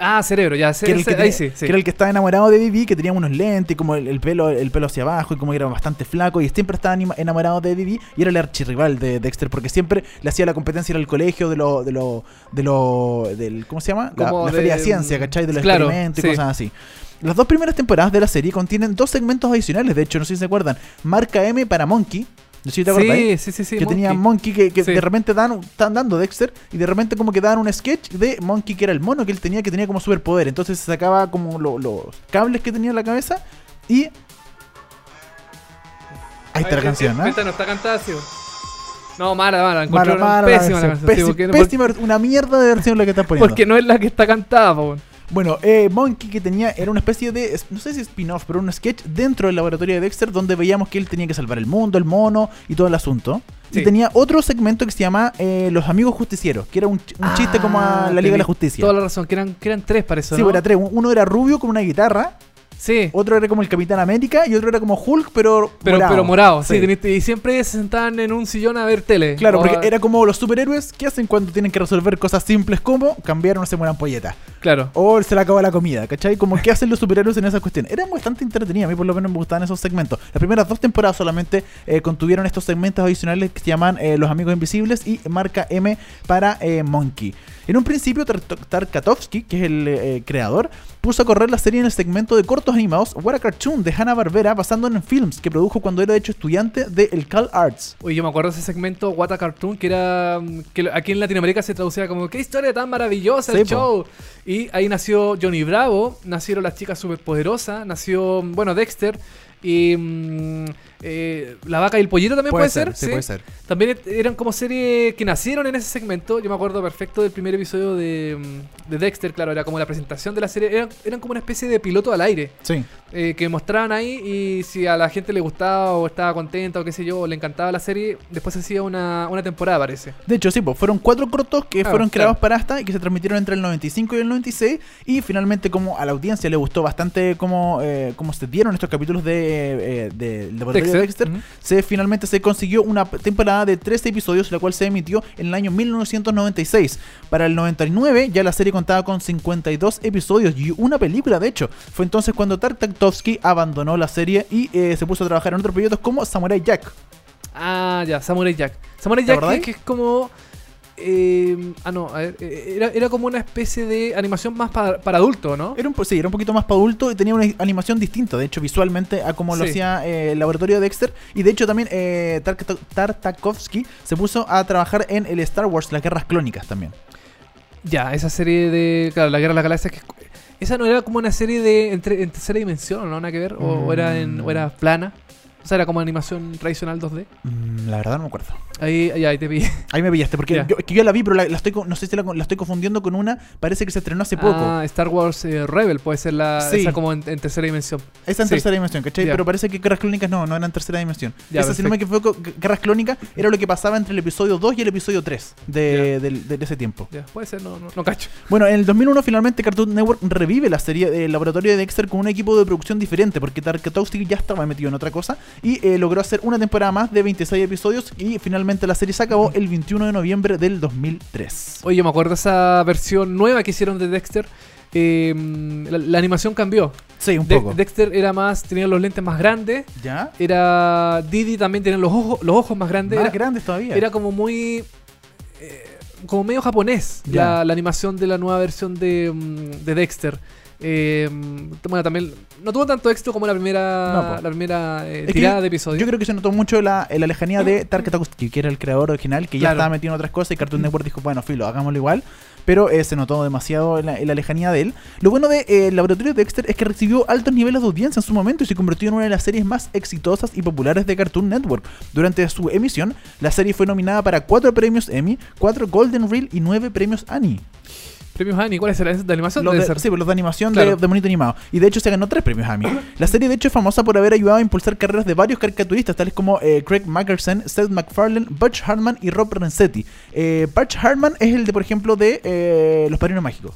Ah, cerebro, ya. Se, que era, el que ahí tenía- sí, sí. que era el que estaba enamorado de Didi, que tenía unos lentes, y como el, el pelo el pelo hacia abajo, y como que era bastante flaco, y siempre estaba enamorado de Didi, y era el archirrival de Dexter, porque siempre le hacía la competencia en el colegio de lo, de lo, de lo, del, ¿cómo se llama? La, la de- feria de ciencia, ¿cachai? De los Claro, experimentos sí. y cosas así. Las dos primeras temporadas de la serie contienen dos segmentos adicionales, de hecho, no sé si se acuerdan. Marca M para Monkey. No sé si te acuerdas. Sí, sí, sí, sí. que tenía Monkey. Monkey que, que Sí. de repente dan, estaban dando Dexter y de repente como que daban un sketch de Monkey que era el mono que él tenía que tenía como superpoder. Entonces se sacaba como lo- los cables que tenía en la cabeza y... Ahí está la canción, ¿no? Esta no está cantada, sí. No, mala, mala. Mala, Encontré mala la pésima la canción. sí, Pési- porque, pésima una mierda de versión la que estás poniendo. porque no es la que está cantada, po. Bueno, eh, Monkey que tenía era una especie de, no sé si spin-off, pero un sketch dentro del laboratorio de Dexter donde veíamos que él tenía que salvar el mundo, el mono y todo el asunto. Y Sí. tenía otro segmento que se llama eh, Los Amigos Justicieros, que era un, un chiste como a Ah, la Liga de la Justicia. Toda la razón, que eran, que eran tres para eso, Sí, ¿no? era tres. Uno era rubio con una guitarra, Sí. otro era como el Capitán América y otro era como Hulk, pero Pero morado. pero morado, sí. Sí. teniste- y siempre se sentaban en un sillón a ver tele. Claro, porque a- era como los superhéroes que hacen cuando tienen que resolver cosas simples como cambiar o se mueran polletas. Claro. O se le acabó la comida, ¿cachai? Como qué hacen los superhéroes en esas cuestiones. Era bastante entretenido, a mí por lo menos me gustaban esos segmentos. Las primeras dos temporadas solamente eh, contuvieron estos segmentos adicionales que se llaman eh, Los Amigos Invisibles y marca M para eh, Monkey. En un principio, Tar- Tartakovsky, que es el creador, puso a correr la serie en el segmento de cortos animados What a Cartoon de Hanna-Barbera, basando en films que produjo cuando era de hecho estudiante de el Cal Arts. Oye, yo me acuerdo de ese segmento What a Cartoon que era mm, que aquí en Latinoamérica se traducía como qué historia tan maravillosa el show. Y ahí nació Johnny Bravo, nacieron las chicas superpoderosas, nació bueno Dexter y mm, eh, la vaca y el pollito también puede, ser, sí, puede ser. También et- eran como series que nacieron en ese segmento. Yo me acuerdo perfecto del primer episodio de, mm, de Dexter, claro, era como la presentación de la serie. Eran, eran como una especie de piloto al aire Sí. eh, que mostraban ahí y si a la gente le gustaba o estaba contenta o qué sé yo, o le encantaba la serie, después se hacía una, una temporada, parece. De hecho, sí, pues fueron cuatro cortos que fueron creados claro. para esta y que se transmitieron entre el 95 y el 96. Y finalmente, como a la audiencia le gustó bastante cómo, eh, cómo se dieron estos capítulos de, de, de Dexter, se finalmente se consiguió una temporada de 13 episodios, la cual se emitió en el año 1996. Para el 99 ya la serie contaba con 52 episodios y una película, de hecho. Fue entonces cuando Tartakovsky abandonó la serie y eh, se puso a trabajar en otros proyectos como Samurai Jack. Ah, ya, Samurai Jack. Samurai ¿Te Jack que es como... eh, ah, no, a ver, eh, era, era como una especie de animación más para, para adultos, ¿no? Era un, sí, era un poquito más para adulto y tenía una animación distinta, de hecho, visualmente a como lo Sí. hacía eh, el laboratorio de Dexter. Y de hecho también eh, Tartakovsky se puso a trabajar en el Star Wars, las guerras clónicas también. Ya, esa serie de... Claro, La Guerra de las Galaxias que... Esa no era como una serie de... Entre, en tercera dimensión, ¿no? Nada que ver. O, o era, en, o era plana. O sea, era como animación tradicional 2D. Mm, la verdad no me acuerdo. Ahí, ahí, ahí te pillé. (laughs) Ahí me pillaste, porque Ya. yo, es que yo la vi, pero la, la estoy, con- no sé si la, la estoy confundiendo con una, parece que se estrenó hace poco. Ah, Star Wars eh, Rebel puede ser la... Sí. Esa como en, en tercera dimensión. Esa en sí. tercera dimensión, ¿cachai? Ya. Pero parece que Guerras Clónicas no, no eran tercera dimensión. Ya, Esa, si no me perfecto. equivoco, Gu- Guerras Clónicas era lo que pasaba entre el episodio 2 y el episodio 3 de, de ese tiempo. Puede ser, no, no, no cacho. Bueno, en el 2001 finalmente Cartoon Network revive la serie del laboratorio de Dexter con un equipo de producción diferente porque Tarkatowski ya estaba metido en otra cosa y eh, logró hacer una temporada más de 26 episodios y finalmente la serie se acabó el 21 de noviembre del 2003. Oye, yo me acuerdo esa versión nueva que hicieron de Dexter. eh, la, la animación cambió. Sí, un De- poco. Dexter era más, tenía los lentes más grandes. ¿Ya? Era Didi también tenía los ojos, los ojos más grandes. Más era, grandes todavía. era como muy. eh, como medio japonés Ya. la, la animación de la nueva versión de, mm, de Dexter. Eh, bueno, también no tuvo tanto éxito como la primera, No, la primera eh, tirada de episodios. Yo creo que se notó mucho la, la lejanía de Tarkatowski, que era el creador original, que ya estaba metido en otras cosas y Cartoon Network dijo, bueno, filo, hagámoslo igual. Pero eh, se notó demasiado en la, en la lejanía de él. Lo bueno de el laboratorio de Dexter es que recibió altos niveles de audiencia en su momento y se convirtió en una de las series más exitosas y populares de Cartoon Network. Durante su emisión, la serie fue nominada para cuatro premios Emmy, cuatro Golden Reel y nueve premios Annie. Premios Annie, ¿cuáles eran? ¿De animación? Los de, ser. sí, pues los de animación Claro. de, de monito animado. Y de hecho se ganó tres premios Emmy. La serie de hecho es famosa por haber ayudado a impulsar carreras de varios caricaturistas, tales como eh, Craig Mackerson, Seth MacFarlane, Butch Hartman y Rob Renzetti. Eh, Butch Hartman es el de, por ejemplo, de eh, Los Padrinos Mágicos.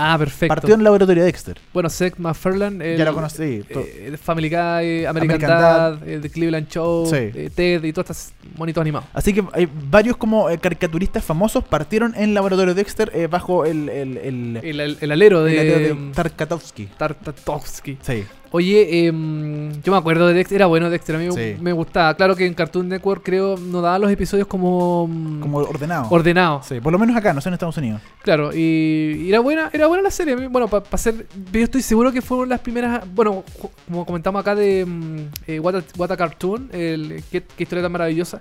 Ah, perfecto. Partió en el laboratorio de Dexter. Bueno, Seth MacFarlane. ya lo conocí. eh, Family Guy, American, American Dad, el de Cleveland Show, Sí. eh, Ted y todos estos monitos animados. Así que hay varios como eh, caricaturistas famosos partieron en el laboratorio de Dexter eh, bajo el, el, el, El, el- el alero el de, de Tarkatowski. Tartakovsky. Sí. Oye, em, yo me acuerdo de Dexter, era bueno Dexter, a mí Sí. me gustaba. Claro que en Cartoon Network creo no daba los episodios como, mm, Como ordenado. ordenados. Sí, por lo menos acá, no sé en Estados Unidos. Claro, y, y era buena, era buena la serie. Bueno, para ser. Yo estoy seguro que fueron las primeras. Bueno, como comentamos acá de mm, eh, What, a, What a Cartoon, el, qué, qué historia tan maravillosa.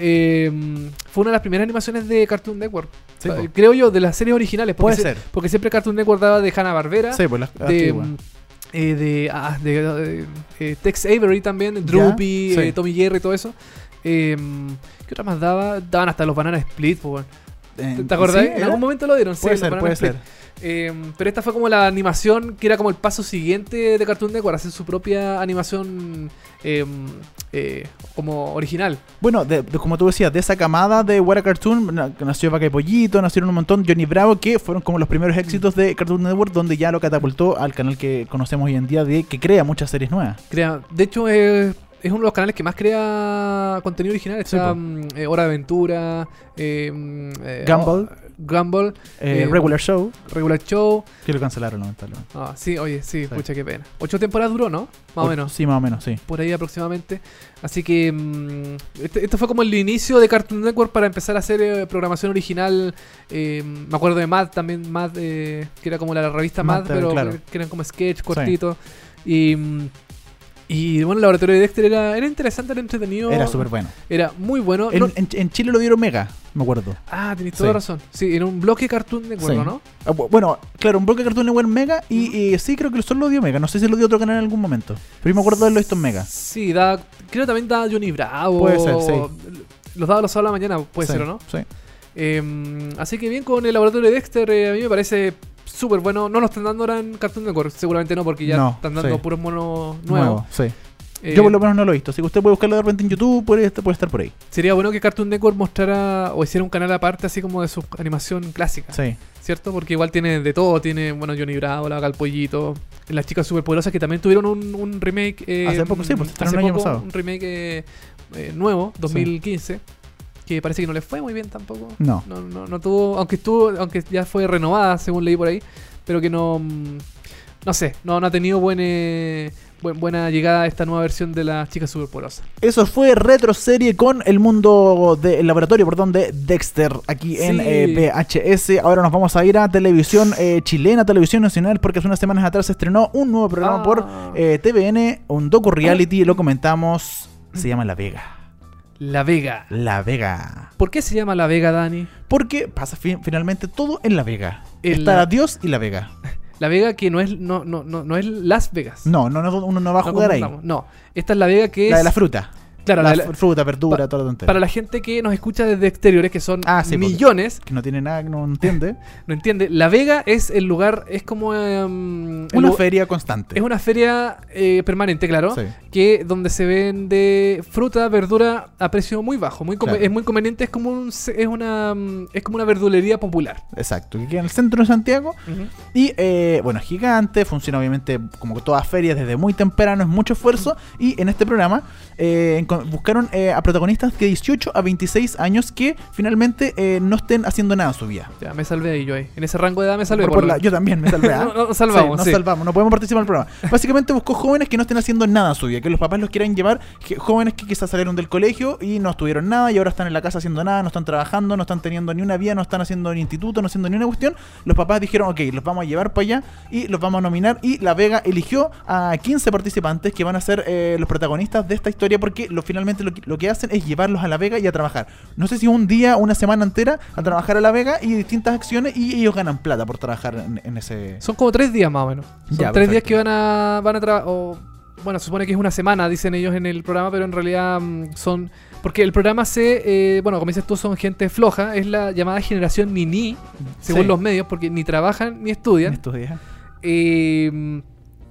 eh, fue una de las primeras animaciones de Cartoon Network. Sí, O sea, po. creo yo, de las series originales. Puede se- ser. Porque siempre Cartoon Network daba de Hanna Barbera. Sí, pues la de, antigua. Eh, de, ah, de, de, eh, Tex Avery también, Droopy, sí. eh, Tommy Jerry, todo eso. Eh, ¿Qué otra más daba? Daban hasta los Banana Split, pues, bueno. Eh, ¿Te, te acordás? ¿sí? en algún momento lo dieron, sí, Puede los ser, puede Split. ser. Eh, pero esta fue como la animación que era como el paso siguiente de Cartoon Network, hacer su propia animación eh, eh, como original. Bueno, de- de- como tú decías, de esa camada de What a Cartoon na- nació Vaca y Pollito, nacieron un montón, Johnny Bravo, que fueron como los primeros éxitos de Cartoon Network, donde ya lo catapultó al canal que conocemos hoy en día, de que crea muchas series nuevas. Crea, de hecho, eh, es uno de los canales que más crea contenido original. Está po. mm, eh, Hora de Aventura, eh, mm, eh, Gumball. Gumball, Eh, Eh, Regular Show, Regular Show. que lo cancelaron lamentablemente. Ah, sí, oye, sí, Sí. pucha, qué pena. Ocho temporadas duró, ¿no? Más o O- menos. Sí, más o menos, sí. por ahí aproximadamente. Así que mm, este- esto fue como el inicio de Cartoon Network para empezar a hacer eh, programación original. me acuerdo de Mad también, Mad, eh, que era como la revista Mad, Mad, pero claro. que, eran como sketch cortitos. Y, mm, y bueno, el laboratorio de Dexter era, era interesante, era entretenido. Era súper bueno. Era muy bueno. En, No- en- en Chile lo dieron Mega, me acuerdo. ah, tenéis Sí. toda razón. Sí, en un bloque Cartoon Network, Sí. ¿no? Ah, bu- Bueno, claro, un bloque Cartoon Network Mega y, y sí, creo que solo lo dio Mega. No sé si lo dio otro canal en algún momento. Pero yo me acuerdo de haberlo visto en Mega. Sí, da, creo que también da Johnny Bravo. Puede ser, sí. Los daba los sábados a la mañana, puede Sí, ser, ¿o no? Sí. Eh, así que bien con el laboratorio de Dexter, eh, a mí me parece súper bueno. No lo están dando ahora en Cartoon Network, seguramente no, porque ya No, están dando sí. puros monos nuevos. Nuevo, sí. Eh, Yo por lo menos no lo he visto, así que usted puede buscarlo de repente en YouTube, puede, puede estar por ahí. Sería bueno que Cartoon Network mostrara o hiciera un canal aparte así como de su animación clásica, Sí. ¿cierto? Porque igual tiene de todo, tiene, bueno, Johnny Bravo, la Galpollito, las chicas superpoderosas que también tuvieron un, un remake eh, Hace poco, sí, pues, hace el año poco, pasado. un remake eh, eh, nuevo, 2015. Que parece que no le fue muy bien tampoco. No. No, no, no tuvo, aunque estuvo, aunque ya fue renovada, según leí por ahí, pero que no, mm, no sé, no, no ha tenido buen, eh, buen- buena llegada esta nueva versión de las chicas superpoderosas. Eso fue retroserie con el mundo del laboratorio, perdón, de Dexter, aquí en eh, VHS. Ahora nos vamos a ir a televisión eh, chilena, televisión nacional, porque hace unas semanas atrás se estrenó un nuevo programa Ah. por eh, TVN, un docu reality, lo comentamos, se llama La Vega. La Vega. La Vega. ¿Por qué se llama La Vega, Dani? Porque pasa fi- finalmente todo en La Vega. Está la- Dios y La Vega. (laughs) La Vega que no es, no, no, no, no es Las Vegas. No, no, no, uno no va a jugar ahí. No, esta es La Vega que es... La de la fruta. Claro, la la fruta, verdura, pa- toda la tontería. Para la gente que nos escucha desde exteriores, que son Ah, sí, porque- millones, Que no tiene nada, que no entiende. (laughs) no entiende. La Vega es el lugar, es como... em, el Una feria constante. Es una feria eh, permanente, claro, Sí. que donde se vende fruta, verdura a precio muy bajo, muy come- Claro. es muy conveniente, es como un, es una mm, es como una verdulería popular. Exacto, que queda en el centro de Santiago. Y eh, bueno, es gigante, funciona obviamente como todas ferias desde muy temprano, es mucho esfuerzo. Y en este programa eh, buscaron eh, a protagonistas de 18 a 26 años que finalmente eh, no estén haciendo nada en su vida. Ya, me salvé ahí yo ahí. En ese rango de edad me salvé. Por- la- yo también me salvé. ¿ah? (laughs) No, no, nos salvamos, nos sí. salvamos, no podemos participar en el programa. Básicamente buscó jóvenes que no estén haciendo nada en su vida, que los papás los quieran llevar, jóvenes que quizás salieron del colegio y no estuvieron nada y ahora están en la casa haciendo nada, no están trabajando, no están teniendo ni una vida, no están haciendo ni instituto, no haciendo ni una cuestión. Los papás dijeron, ok, los vamos a llevar para allá y los vamos a nominar y La Vega eligió a 15 participantes que van a ser eh, los protagonistas de esta historia porque lo, finalmente lo, que- lo que hacen es llevarlos a La Vega y a trabajar. No sé si un día, una semana entera a trabajar a La Vega y distintas acciones y ellos ganan plata por trabajar en, en ese... Son como tres días más o menos. Son Ya, tres días que van a van a trabajar bueno, se supone que es una semana, dicen ellos en el programa, pero en realidad mm, son porque el programa se, eh, bueno, como dices tú, son gente floja, es la llamada generación Nini, según Sí. los medios, porque ni trabajan ni estudian. estos días. Eh,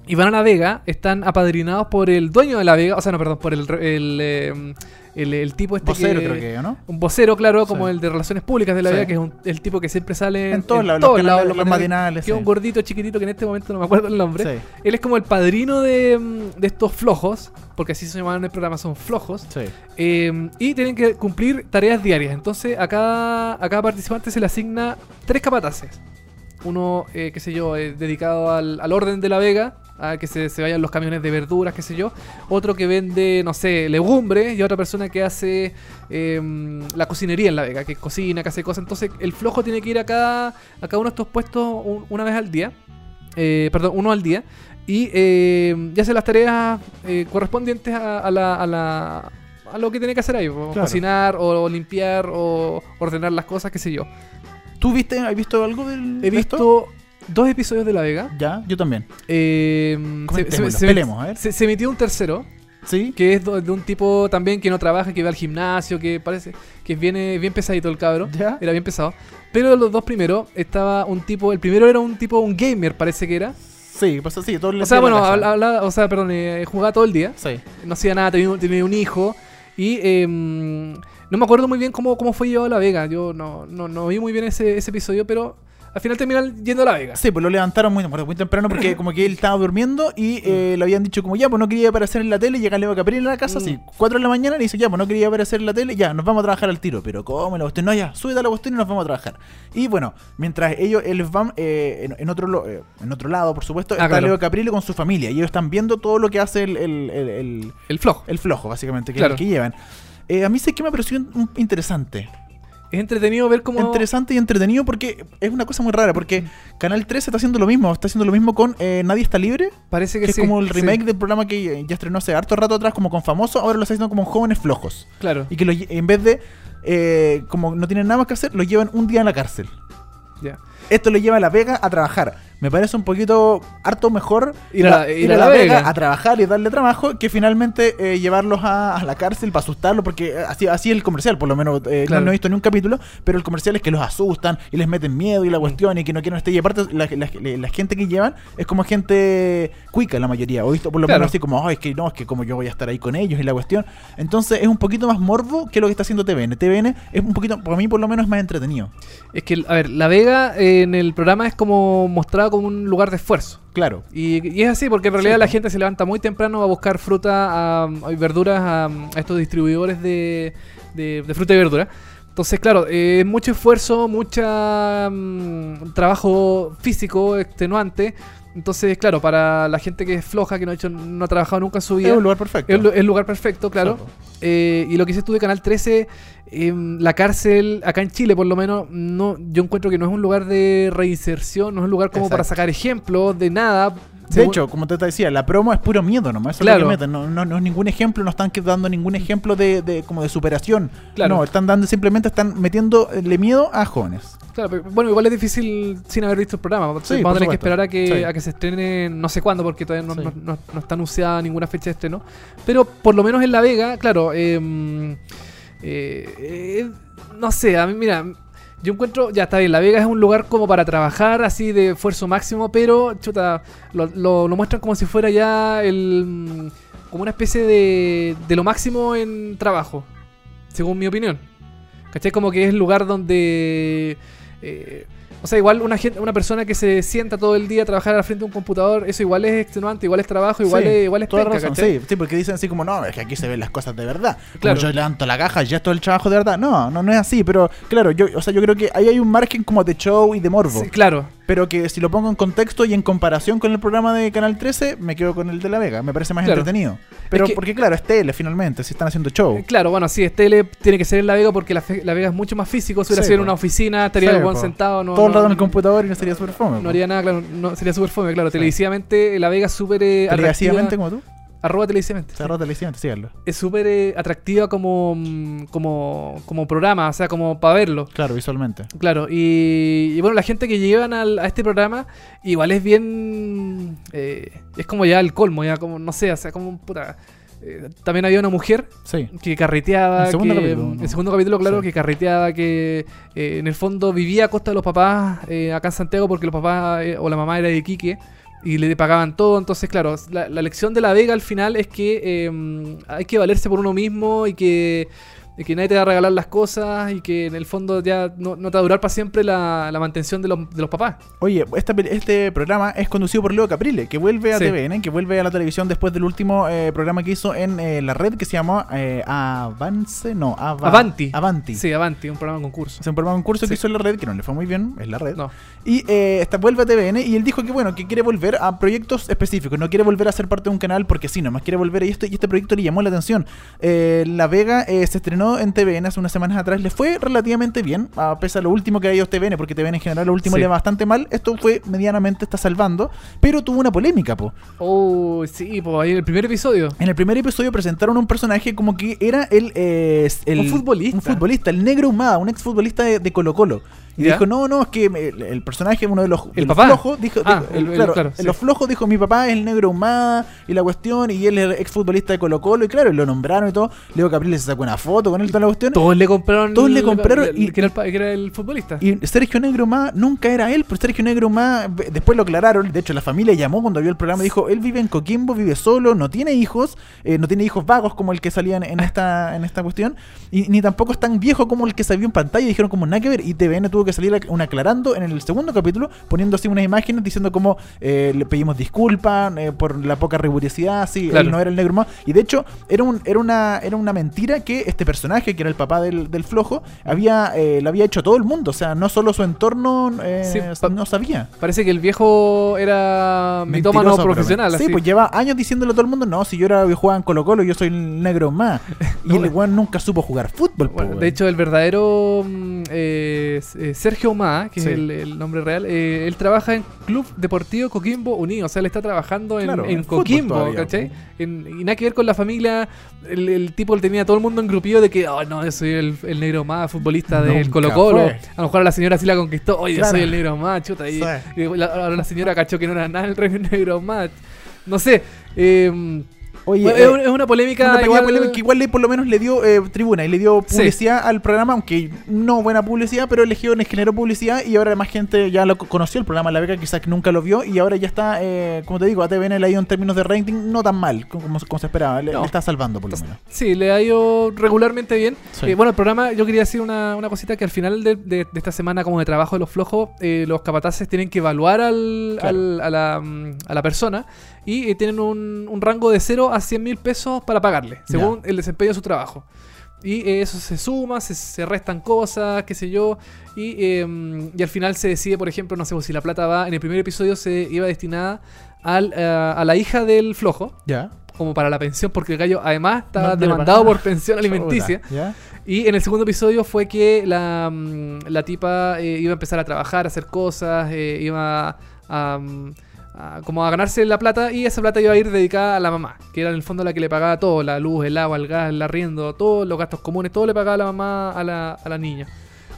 y van a La Vega, están apadrinados por el dueño de La Vega, o sea, no, perdón, por el, el, eh, el, el tipo este Vocero que- creo que, ¿o ¿no? Un vocero, claro, como Sí. el de Relaciones Públicas de La Sí. Vega, que es un- el tipo que siempre sale En todos lados, los canales, los matinales, Que es sí. un gordito chiquitito que en este momento no me acuerdo el nombre. Él es como el padrino de, mm, de estos flojos, porque así se llaman en el programa, son flojos. Sí. Eh, y tienen que cumplir tareas diarias. Entonces, a cada, a cada participante se le asigna tres capataces. Uno, eh, qué sé yo, eh, dedicado al, al orden de la vega, a que se, se vayan los camiones de verduras, qué sé yo. Otro que vende, no sé, legumbres. Y otra persona que hace eh, la cocinería en la vega, que cocina, que hace cosas. Entonces, el flojo tiene que ir a cada, a cada uno de estos puestos un- una vez al día. Eh, perdón, uno al día. Y eh, ya hace las tareas eh, correspondientes a, a la, a, la- a lo que tiene que hacer ahí. o Claro. Cocinar, o limpiar, o ordenar las cosas, qué sé yo. ¿Tú viste, has visto algo del He visto dos episodios de La Vega. Ya, yo también. Eh, Comentémoslo, peleemos, a ver. se- se emitió un tercero, Sí. que es de un tipo también que no trabaja, que va al gimnasio, que parece que viene bien pesadito el cabro. Ya. Era bien pesado. Pero los dos primeros estaba un tipo, el primero era un tipo, un gamer parece que era. Sí, pues así, todo el O sea, bueno, hablaba- o sea, perdón, eh, jugaba todo el día. Sí. no hacía nada, tenía, tenía un hijo y em, no me acuerdo muy bien cómo, cómo fue llevado a La Vega. Yo no, no, no vi muy bien ese, ese episodio, pero al final terminan yendo a La Vega. Sí, pues lo levantaron muy, muy temprano porque como que él estaba durmiendo y eh, le habían dicho como ya, pues no quería aparecer en la tele, llega Leo Capri a la casa, Mm. así, 4 de la mañana, y dice ya, pues no quería aparecer en la tele, ya, nos vamos a trabajar al tiro, pero ¿cómo la cuestión? No, ya, súbete a la cuestión y nos vamos a trabajar. Y bueno, mientras ellos, ellos van eh, en, en otro, eh, en otro lado, por supuesto, Ah, está claro. Leo Caprile con su familia y ellos están viendo todo lo que hace el, el- el- el- El flojo. el flojo, básicamente, que, Claro. que llevan. Eh, a mí sé que me pareció un- interesante. Es entretenido ver cómo... Interesante y entretenido porque es una cosa muy rara. Porque Canal 13 está haciendo lo mismo. Está haciendo lo mismo con eh, Nadie está libre. Parece Que que, es como el sí, remake del programa que ya estrenó hace harto rato atrás, como con famoso. Ahora lo está haciendo como jóvenes flojos. Claro, Y que lo lle- en vez de, eh, como no tienen nada más que hacer, los llevan un día en la cárcel. ya. Esto lo lleva a La Vega a trabajar. Me parece un poquito harto mejor Ir a la- ir a La Vega. a trabajar y darle trabajo que finalmente eh, llevarlos a, a la cárcel para asustarlos, porque eh, así, así es el comercial, por lo menos eh, Claro. no, no he visto ni un capítulo, pero el comercial es que los asustan y les meten miedo y la cuestión y que no quieren estar. Y aparte, la, la- la gente que llevan es como gente cuica la mayoría, o visto por lo Claro. menos así como, "Ay, es que no, es que como yo voy a estar ahí con ellos y la cuestión. Entonces es un poquito más morbo que lo que está haciendo TVN. TVN es un poquito, para mí por lo menos, es más entretenido. Es que, a ver, La Vega eh, en el programa es como mostrado como un lugar de esfuerzo. Claro. Y, y es así, porque en realidad Sí, la gente se levanta muy temprano a buscar fruta y verduras a, a estos distribuidores de, de- de fruta y verdura. Entonces, claro, eh, mucho esfuerzo, mucha mm, trabajo físico extenuante. Entonces, claro, para la gente que es floja, que no ha, hecho, no ha trabajado nunca en su vida, Es un lugar perfecto. es el lugar perfecto, claro. Eh, y lo que dices tú de Canal 13, em, la cárcel, acá en Chile por lo menos, no, yo encuentro que no es un lugar de reinserción, no es un lugar como para sacar ejemplos de nada. De Según- hecho, como te decía, la promo es puro miedo nomás. Eso Claro. es lo que meten. No, no, no es ningún ejemplo, no están dando ningún ejemplo de, de- como de superación. Claro. No, están dando, simplemente están metiéndole miedo a jóvenes. Claro, pero, bueno, igual es difícil sin haber visto el programa. Sí, Vamos a tener que esperar a que, Sí. a que se estrene no sé cuándo, porque todavía no, Sí. no- no- no está anunciada ninguna fecha de estreno. Pero por lo menos en La Vega, claro, em, eh, eh, no sé, a mí, mira, yo encuentro, ya está bien, La Vega es un lugar como para trabajar, así de esfuerzo máximo, pero, chuta, lo, lo- lo muestran como si fuera ya el. mm, como una especie de, de lo máximo en trabajo, según mi opinión. ¿Cachai? Como que es el lugar donde. Eh, o sea, igual una gente, una persona que se sienta todo el día a trabajar al frente de un computador, eso igual es extenuante, igual es trabajo, igual Sí, es, igual es toda penca, razón, sí, sí, porque dicen así como, no, es que aquí se ven las cosas de verdad. Claro. Como yo levanto la caja, ya es todo el trabajo de verdad. No, no, no es así, pero claro, yo, o sea, yo creo que ahí hay un margen como de show y de morbo. Sí, claro. Pero que si lo pongo en contexto y en comparación con el programa de Canal 13, me quedo con el de La Vega. Me parece más Claro. entretenido. Pero que- porque, claro, es tele finalmente, si están haciendo show. Eh, Claro, bueno, sí, es tele, tiene que ser en La Vega porque La, Fe- La Vega es mucho más físico. Si hubiera Sí, sido en una oficina, estaría Sí, el buen sentado. No, Todo el rato en el computador y no sería súper fome. No po. haría nada, claro, no, sería súper fome, claro. Televisivamente, La Vega es súper eh, Televisivamente como tú. Arroba agarró televisivamente, síganlo. Es súper eh, atractiva como, mm, como, como programa, o sea, como para verlo. Claro, visualmente. Claro, y, y bueno, la gente que llevan al- a este programa igual es bien... eh, es como ya el colmo, ya como, no sé, o sea, como puta... eh, también había una mujer Sí. que carreteaba, El segundo que, capítulo, ¿no? el segundo capítulo, claro, Sí. que carreteaba, que eh, en el fondo vivía a costa de los papás eh, acá en Santiago porque los papás o la mamá era de Iquique y le pagaban todo. Entonces, claro, la, lección de la Vega al final es que eh, hay que valerse por uno mismo y que, y que nadie te va a regalar las cosas y que en el fondo ya no, no te va a durar para siempre la, la mantención de los, de los papás. Oye, esta este programa es conducido por Leo Caprile, que vuelve a Sí. TVN, que vuelve a la televisión después del último eh, programa que hizo en eh, la red que se llamó eh, Avance, no, Ava- Avanti. Avanti. Sí, Avanti, un programa de concurso. Es un programa de concurso Sí. que hizo en la red, que no le fue muy bien, es la red. No. Y esta vuelve a TVN y él dijo que bueno, que quiere volver a proyectos específicos, no quiere volver a ser parte de un canal porque sí, nomás quiere volver a esto y este proyecto le llamó la atención. La Vega se estrenó en TVN hace unas semanas atrás, le fue relativamente bien, a pesar de lo último que ha ido TVN, porque TVN en general lo último Sí. le va bastante mal, esto fue medianamente está salvando, pero tuvo una polémica, po. Oh, sí, pues ahí en el primer episodio. En el primer episodio presentaron un personaje como que era el, eh, el- Un futbolista. Un futbolista, el negro Humada, un exfutbolista de, de Colo Colo. Y ¿Ya? dijo, no, no, es que el, el personaje, uno de los, de ¿El los papá? flojos, dijo, Ah, dijo- el- el- claro, claro, en sí. los flojos dijo, mi papá es el negro Humada y la cuestión, y él es exfutbolista de Colo Colo, y claro, y lo nombraron y todo. Leo Capriles se sacó una foto con él toda la cuestión. Todos le compraron. Todos le compraron y- que, era el, pa- que era el futbolista. Y Sergio Negro Humada nunca era él, pero Sergio Negro Humada, después lo aclararon, de hecho la familia llamó cuando vio el programa y dijo, él vive en Coquimbo, vive solo, no tiene hijos, eh, no tiene hijos vagos como el que salía en, esta, en esta cuestión, y ni tampoco es tan viejo como el que vio en pantalla, y dijeron como nada que ver, y TVN tuvo que salir un aclarando en el segundo capítulo, poniendo así unas imágenes diciendo como eh, le pedimos disculpas eh, por la poca rigurosidad, sí, Claro. él no era el negro Humada, y de hecho era, un, era, una, era una mentira que este personaje, que era el papá del, del flojo, había, eh, lo había hecho todo el mundo, o sea, no solo su entorno eh, Sí, no sabía. Parece que el viejo era mitómano profesional. Sí, pues lleva años diciéndole a todo el mundo, no, si yo era jugaba en Colo Colo, yo soy el negro más. (laughs) Y el weón nunca supo jugar fútbol, Bueno, weón. de hecho, el verdadero mm, eh, Sergio Ma, que Sí. es el, el nombre real, eh, él trabaja en Club Deportivo Coquimbo Unido. O sea, él está trabajando en, Claro, Coquimbo, todavía, ¿cachai? En- y nada que ver con la familia. El, el tipo tenía a todo el mundo engrupido de que, oh, no, yo soy el, el negro más futbolista del Nunca Colo Colo. fue. A lo mejor a la señora sí la conquistó. Oye, yo soy el negro más, chuta. Y, Sí. y la- ahora la señora cachó que no era nada el rey (laughs) negro más. No sé. eh, Oye, bueno, eh, es, un- es una polémica. una igual- polémica que igual le por lo menos le dio eh, tribuna y le dio Sí. publicidad al programa, aunque no buena publicidad, pero eligió, les generó publicidad y ahora más gente ya lo co- conoció el programa La Vega, quizás que nunca lo vio y ahora ya está, eh, como te digo, a TVN le ha ido en términos de rating no tan mal como, como se esperaba, le, No. le está salvando por lo menos. Sí, le ha ido regularmente bien. Sí. Bueno, el programa, yo quería decir una, una cosita que al final de, de- de esta semana como de trabajo de los flojos, eh, los capataces tienen que evaluar al, Claro. al- a, la, mm, a la persona y eh, tienen un, un rango de 0 a 100 mil pesos para pagarle, según el desempeño de su trabajo. Y eh, eso se suma, se, se restan cosas, qué sé yo. Y, eh, y al final se decide, por ejemplo, no sé, pues, si la plata va. En el primer episodio se iba destinada al, eh, a la hija del flojo Ya. como para la pensión, porque el gallo además estaba No- no le demandado por pensión (laughs) alimenticia. ¿Ya? Y en el segundo episodio fue que la, mm, la tipa eh, iba a empezar a trabajar, a hacer cosas, iba a, mm, a- como a ganarse la plata y esa plata iba a ir dedicada a la mamá, que era en el fondo la que le pagaba todo, la luz, el agua, el gas, el arriendo, todos los gastos comunes, todo le pagaba la mamá a la, a la niña.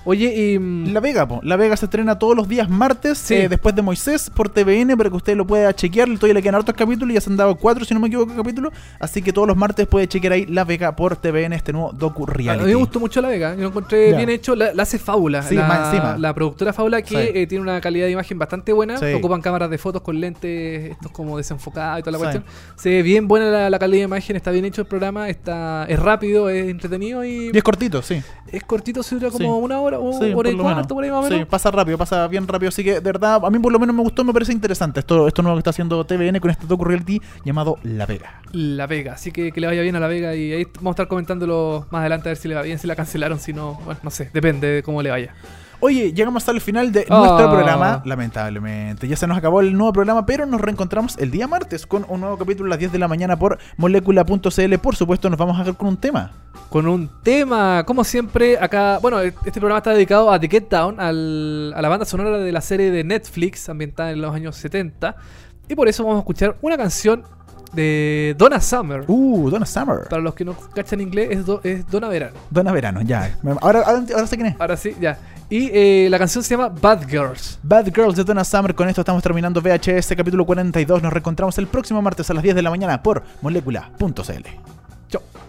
Oye, y... mm, La Vega, po. La Vega se estrena todos los días martes, Sí. eh, después de Moisés, por TVN, para que usted lo pueda chequear. Todavía le quedan hartos capítulos, ya se han dado cuatro, si no me equivoco, capítulos. Así que todos los martes puede chequear ahí La Vega por TVN, este nuevo docu A reality. mí me gustó mucho La Vega, yo lo encontré Ya. bien hecho, la, la hace Fábula, Sí, la, más encima. la productora Fábula que Sí. eh, tiene una calidad de imagen bastante buena, Sí. ocupan cámaras de fotos con lentes, estos como desenfocados y toda la Sí. cuestión. Se ve bien buena la, la calidad de imagen, está bien hecho el programa, está es rápido, es entretenido y, Y es cortito, sí. es cortito, se dura como una hora, o Sí, hora y por cuarto, ahí más o Sí, menos. pasa rápido, pasa bien rápido. Así que, de verdad, a mí por lo menos me gustó, me parece interesante esto, esto nuevo que está haciendo TVN con este docu reality llamado La Vega. La Vega, así que que le vaya bien a La Vega y ahí vamos a estar comentándolo más adelante a ver si le va bien, si la cancelaron, si no, bueno, no sé, depende de cómo le vaya. Oye, llegamos al final de nuestro programa, lamentablemente. Ya se nos acabó el nuevo programa, pero nos reencontramos el día martes con un nuevo capítulo a las 10 de la mañana por molecula.cl. Por supuesto, nos vamos a ver con un tema. con un tema, como siempre, acá, bueno, este programa está dedicado a The Get Down, al- a la banda sonora de la serie de Netflix, ambientada en los años 70, y por eso vamos a escuchar una canción de Donna Summer. Uh, Donna Summer. Para los que no cachan inglés, es, Do- es Donna Verano. Donna Verano, ya. Ahora, ahora, ahora sé quién es. Ahora sí, ya. Y eh, la canción se llama Bad Girls. Bad Girls de Donna Summer. Con esto estamos terminando VHS capítulo 42. Nos reencontramos el próximo martes a las 10 de la mañana por molecula.cl. Chao.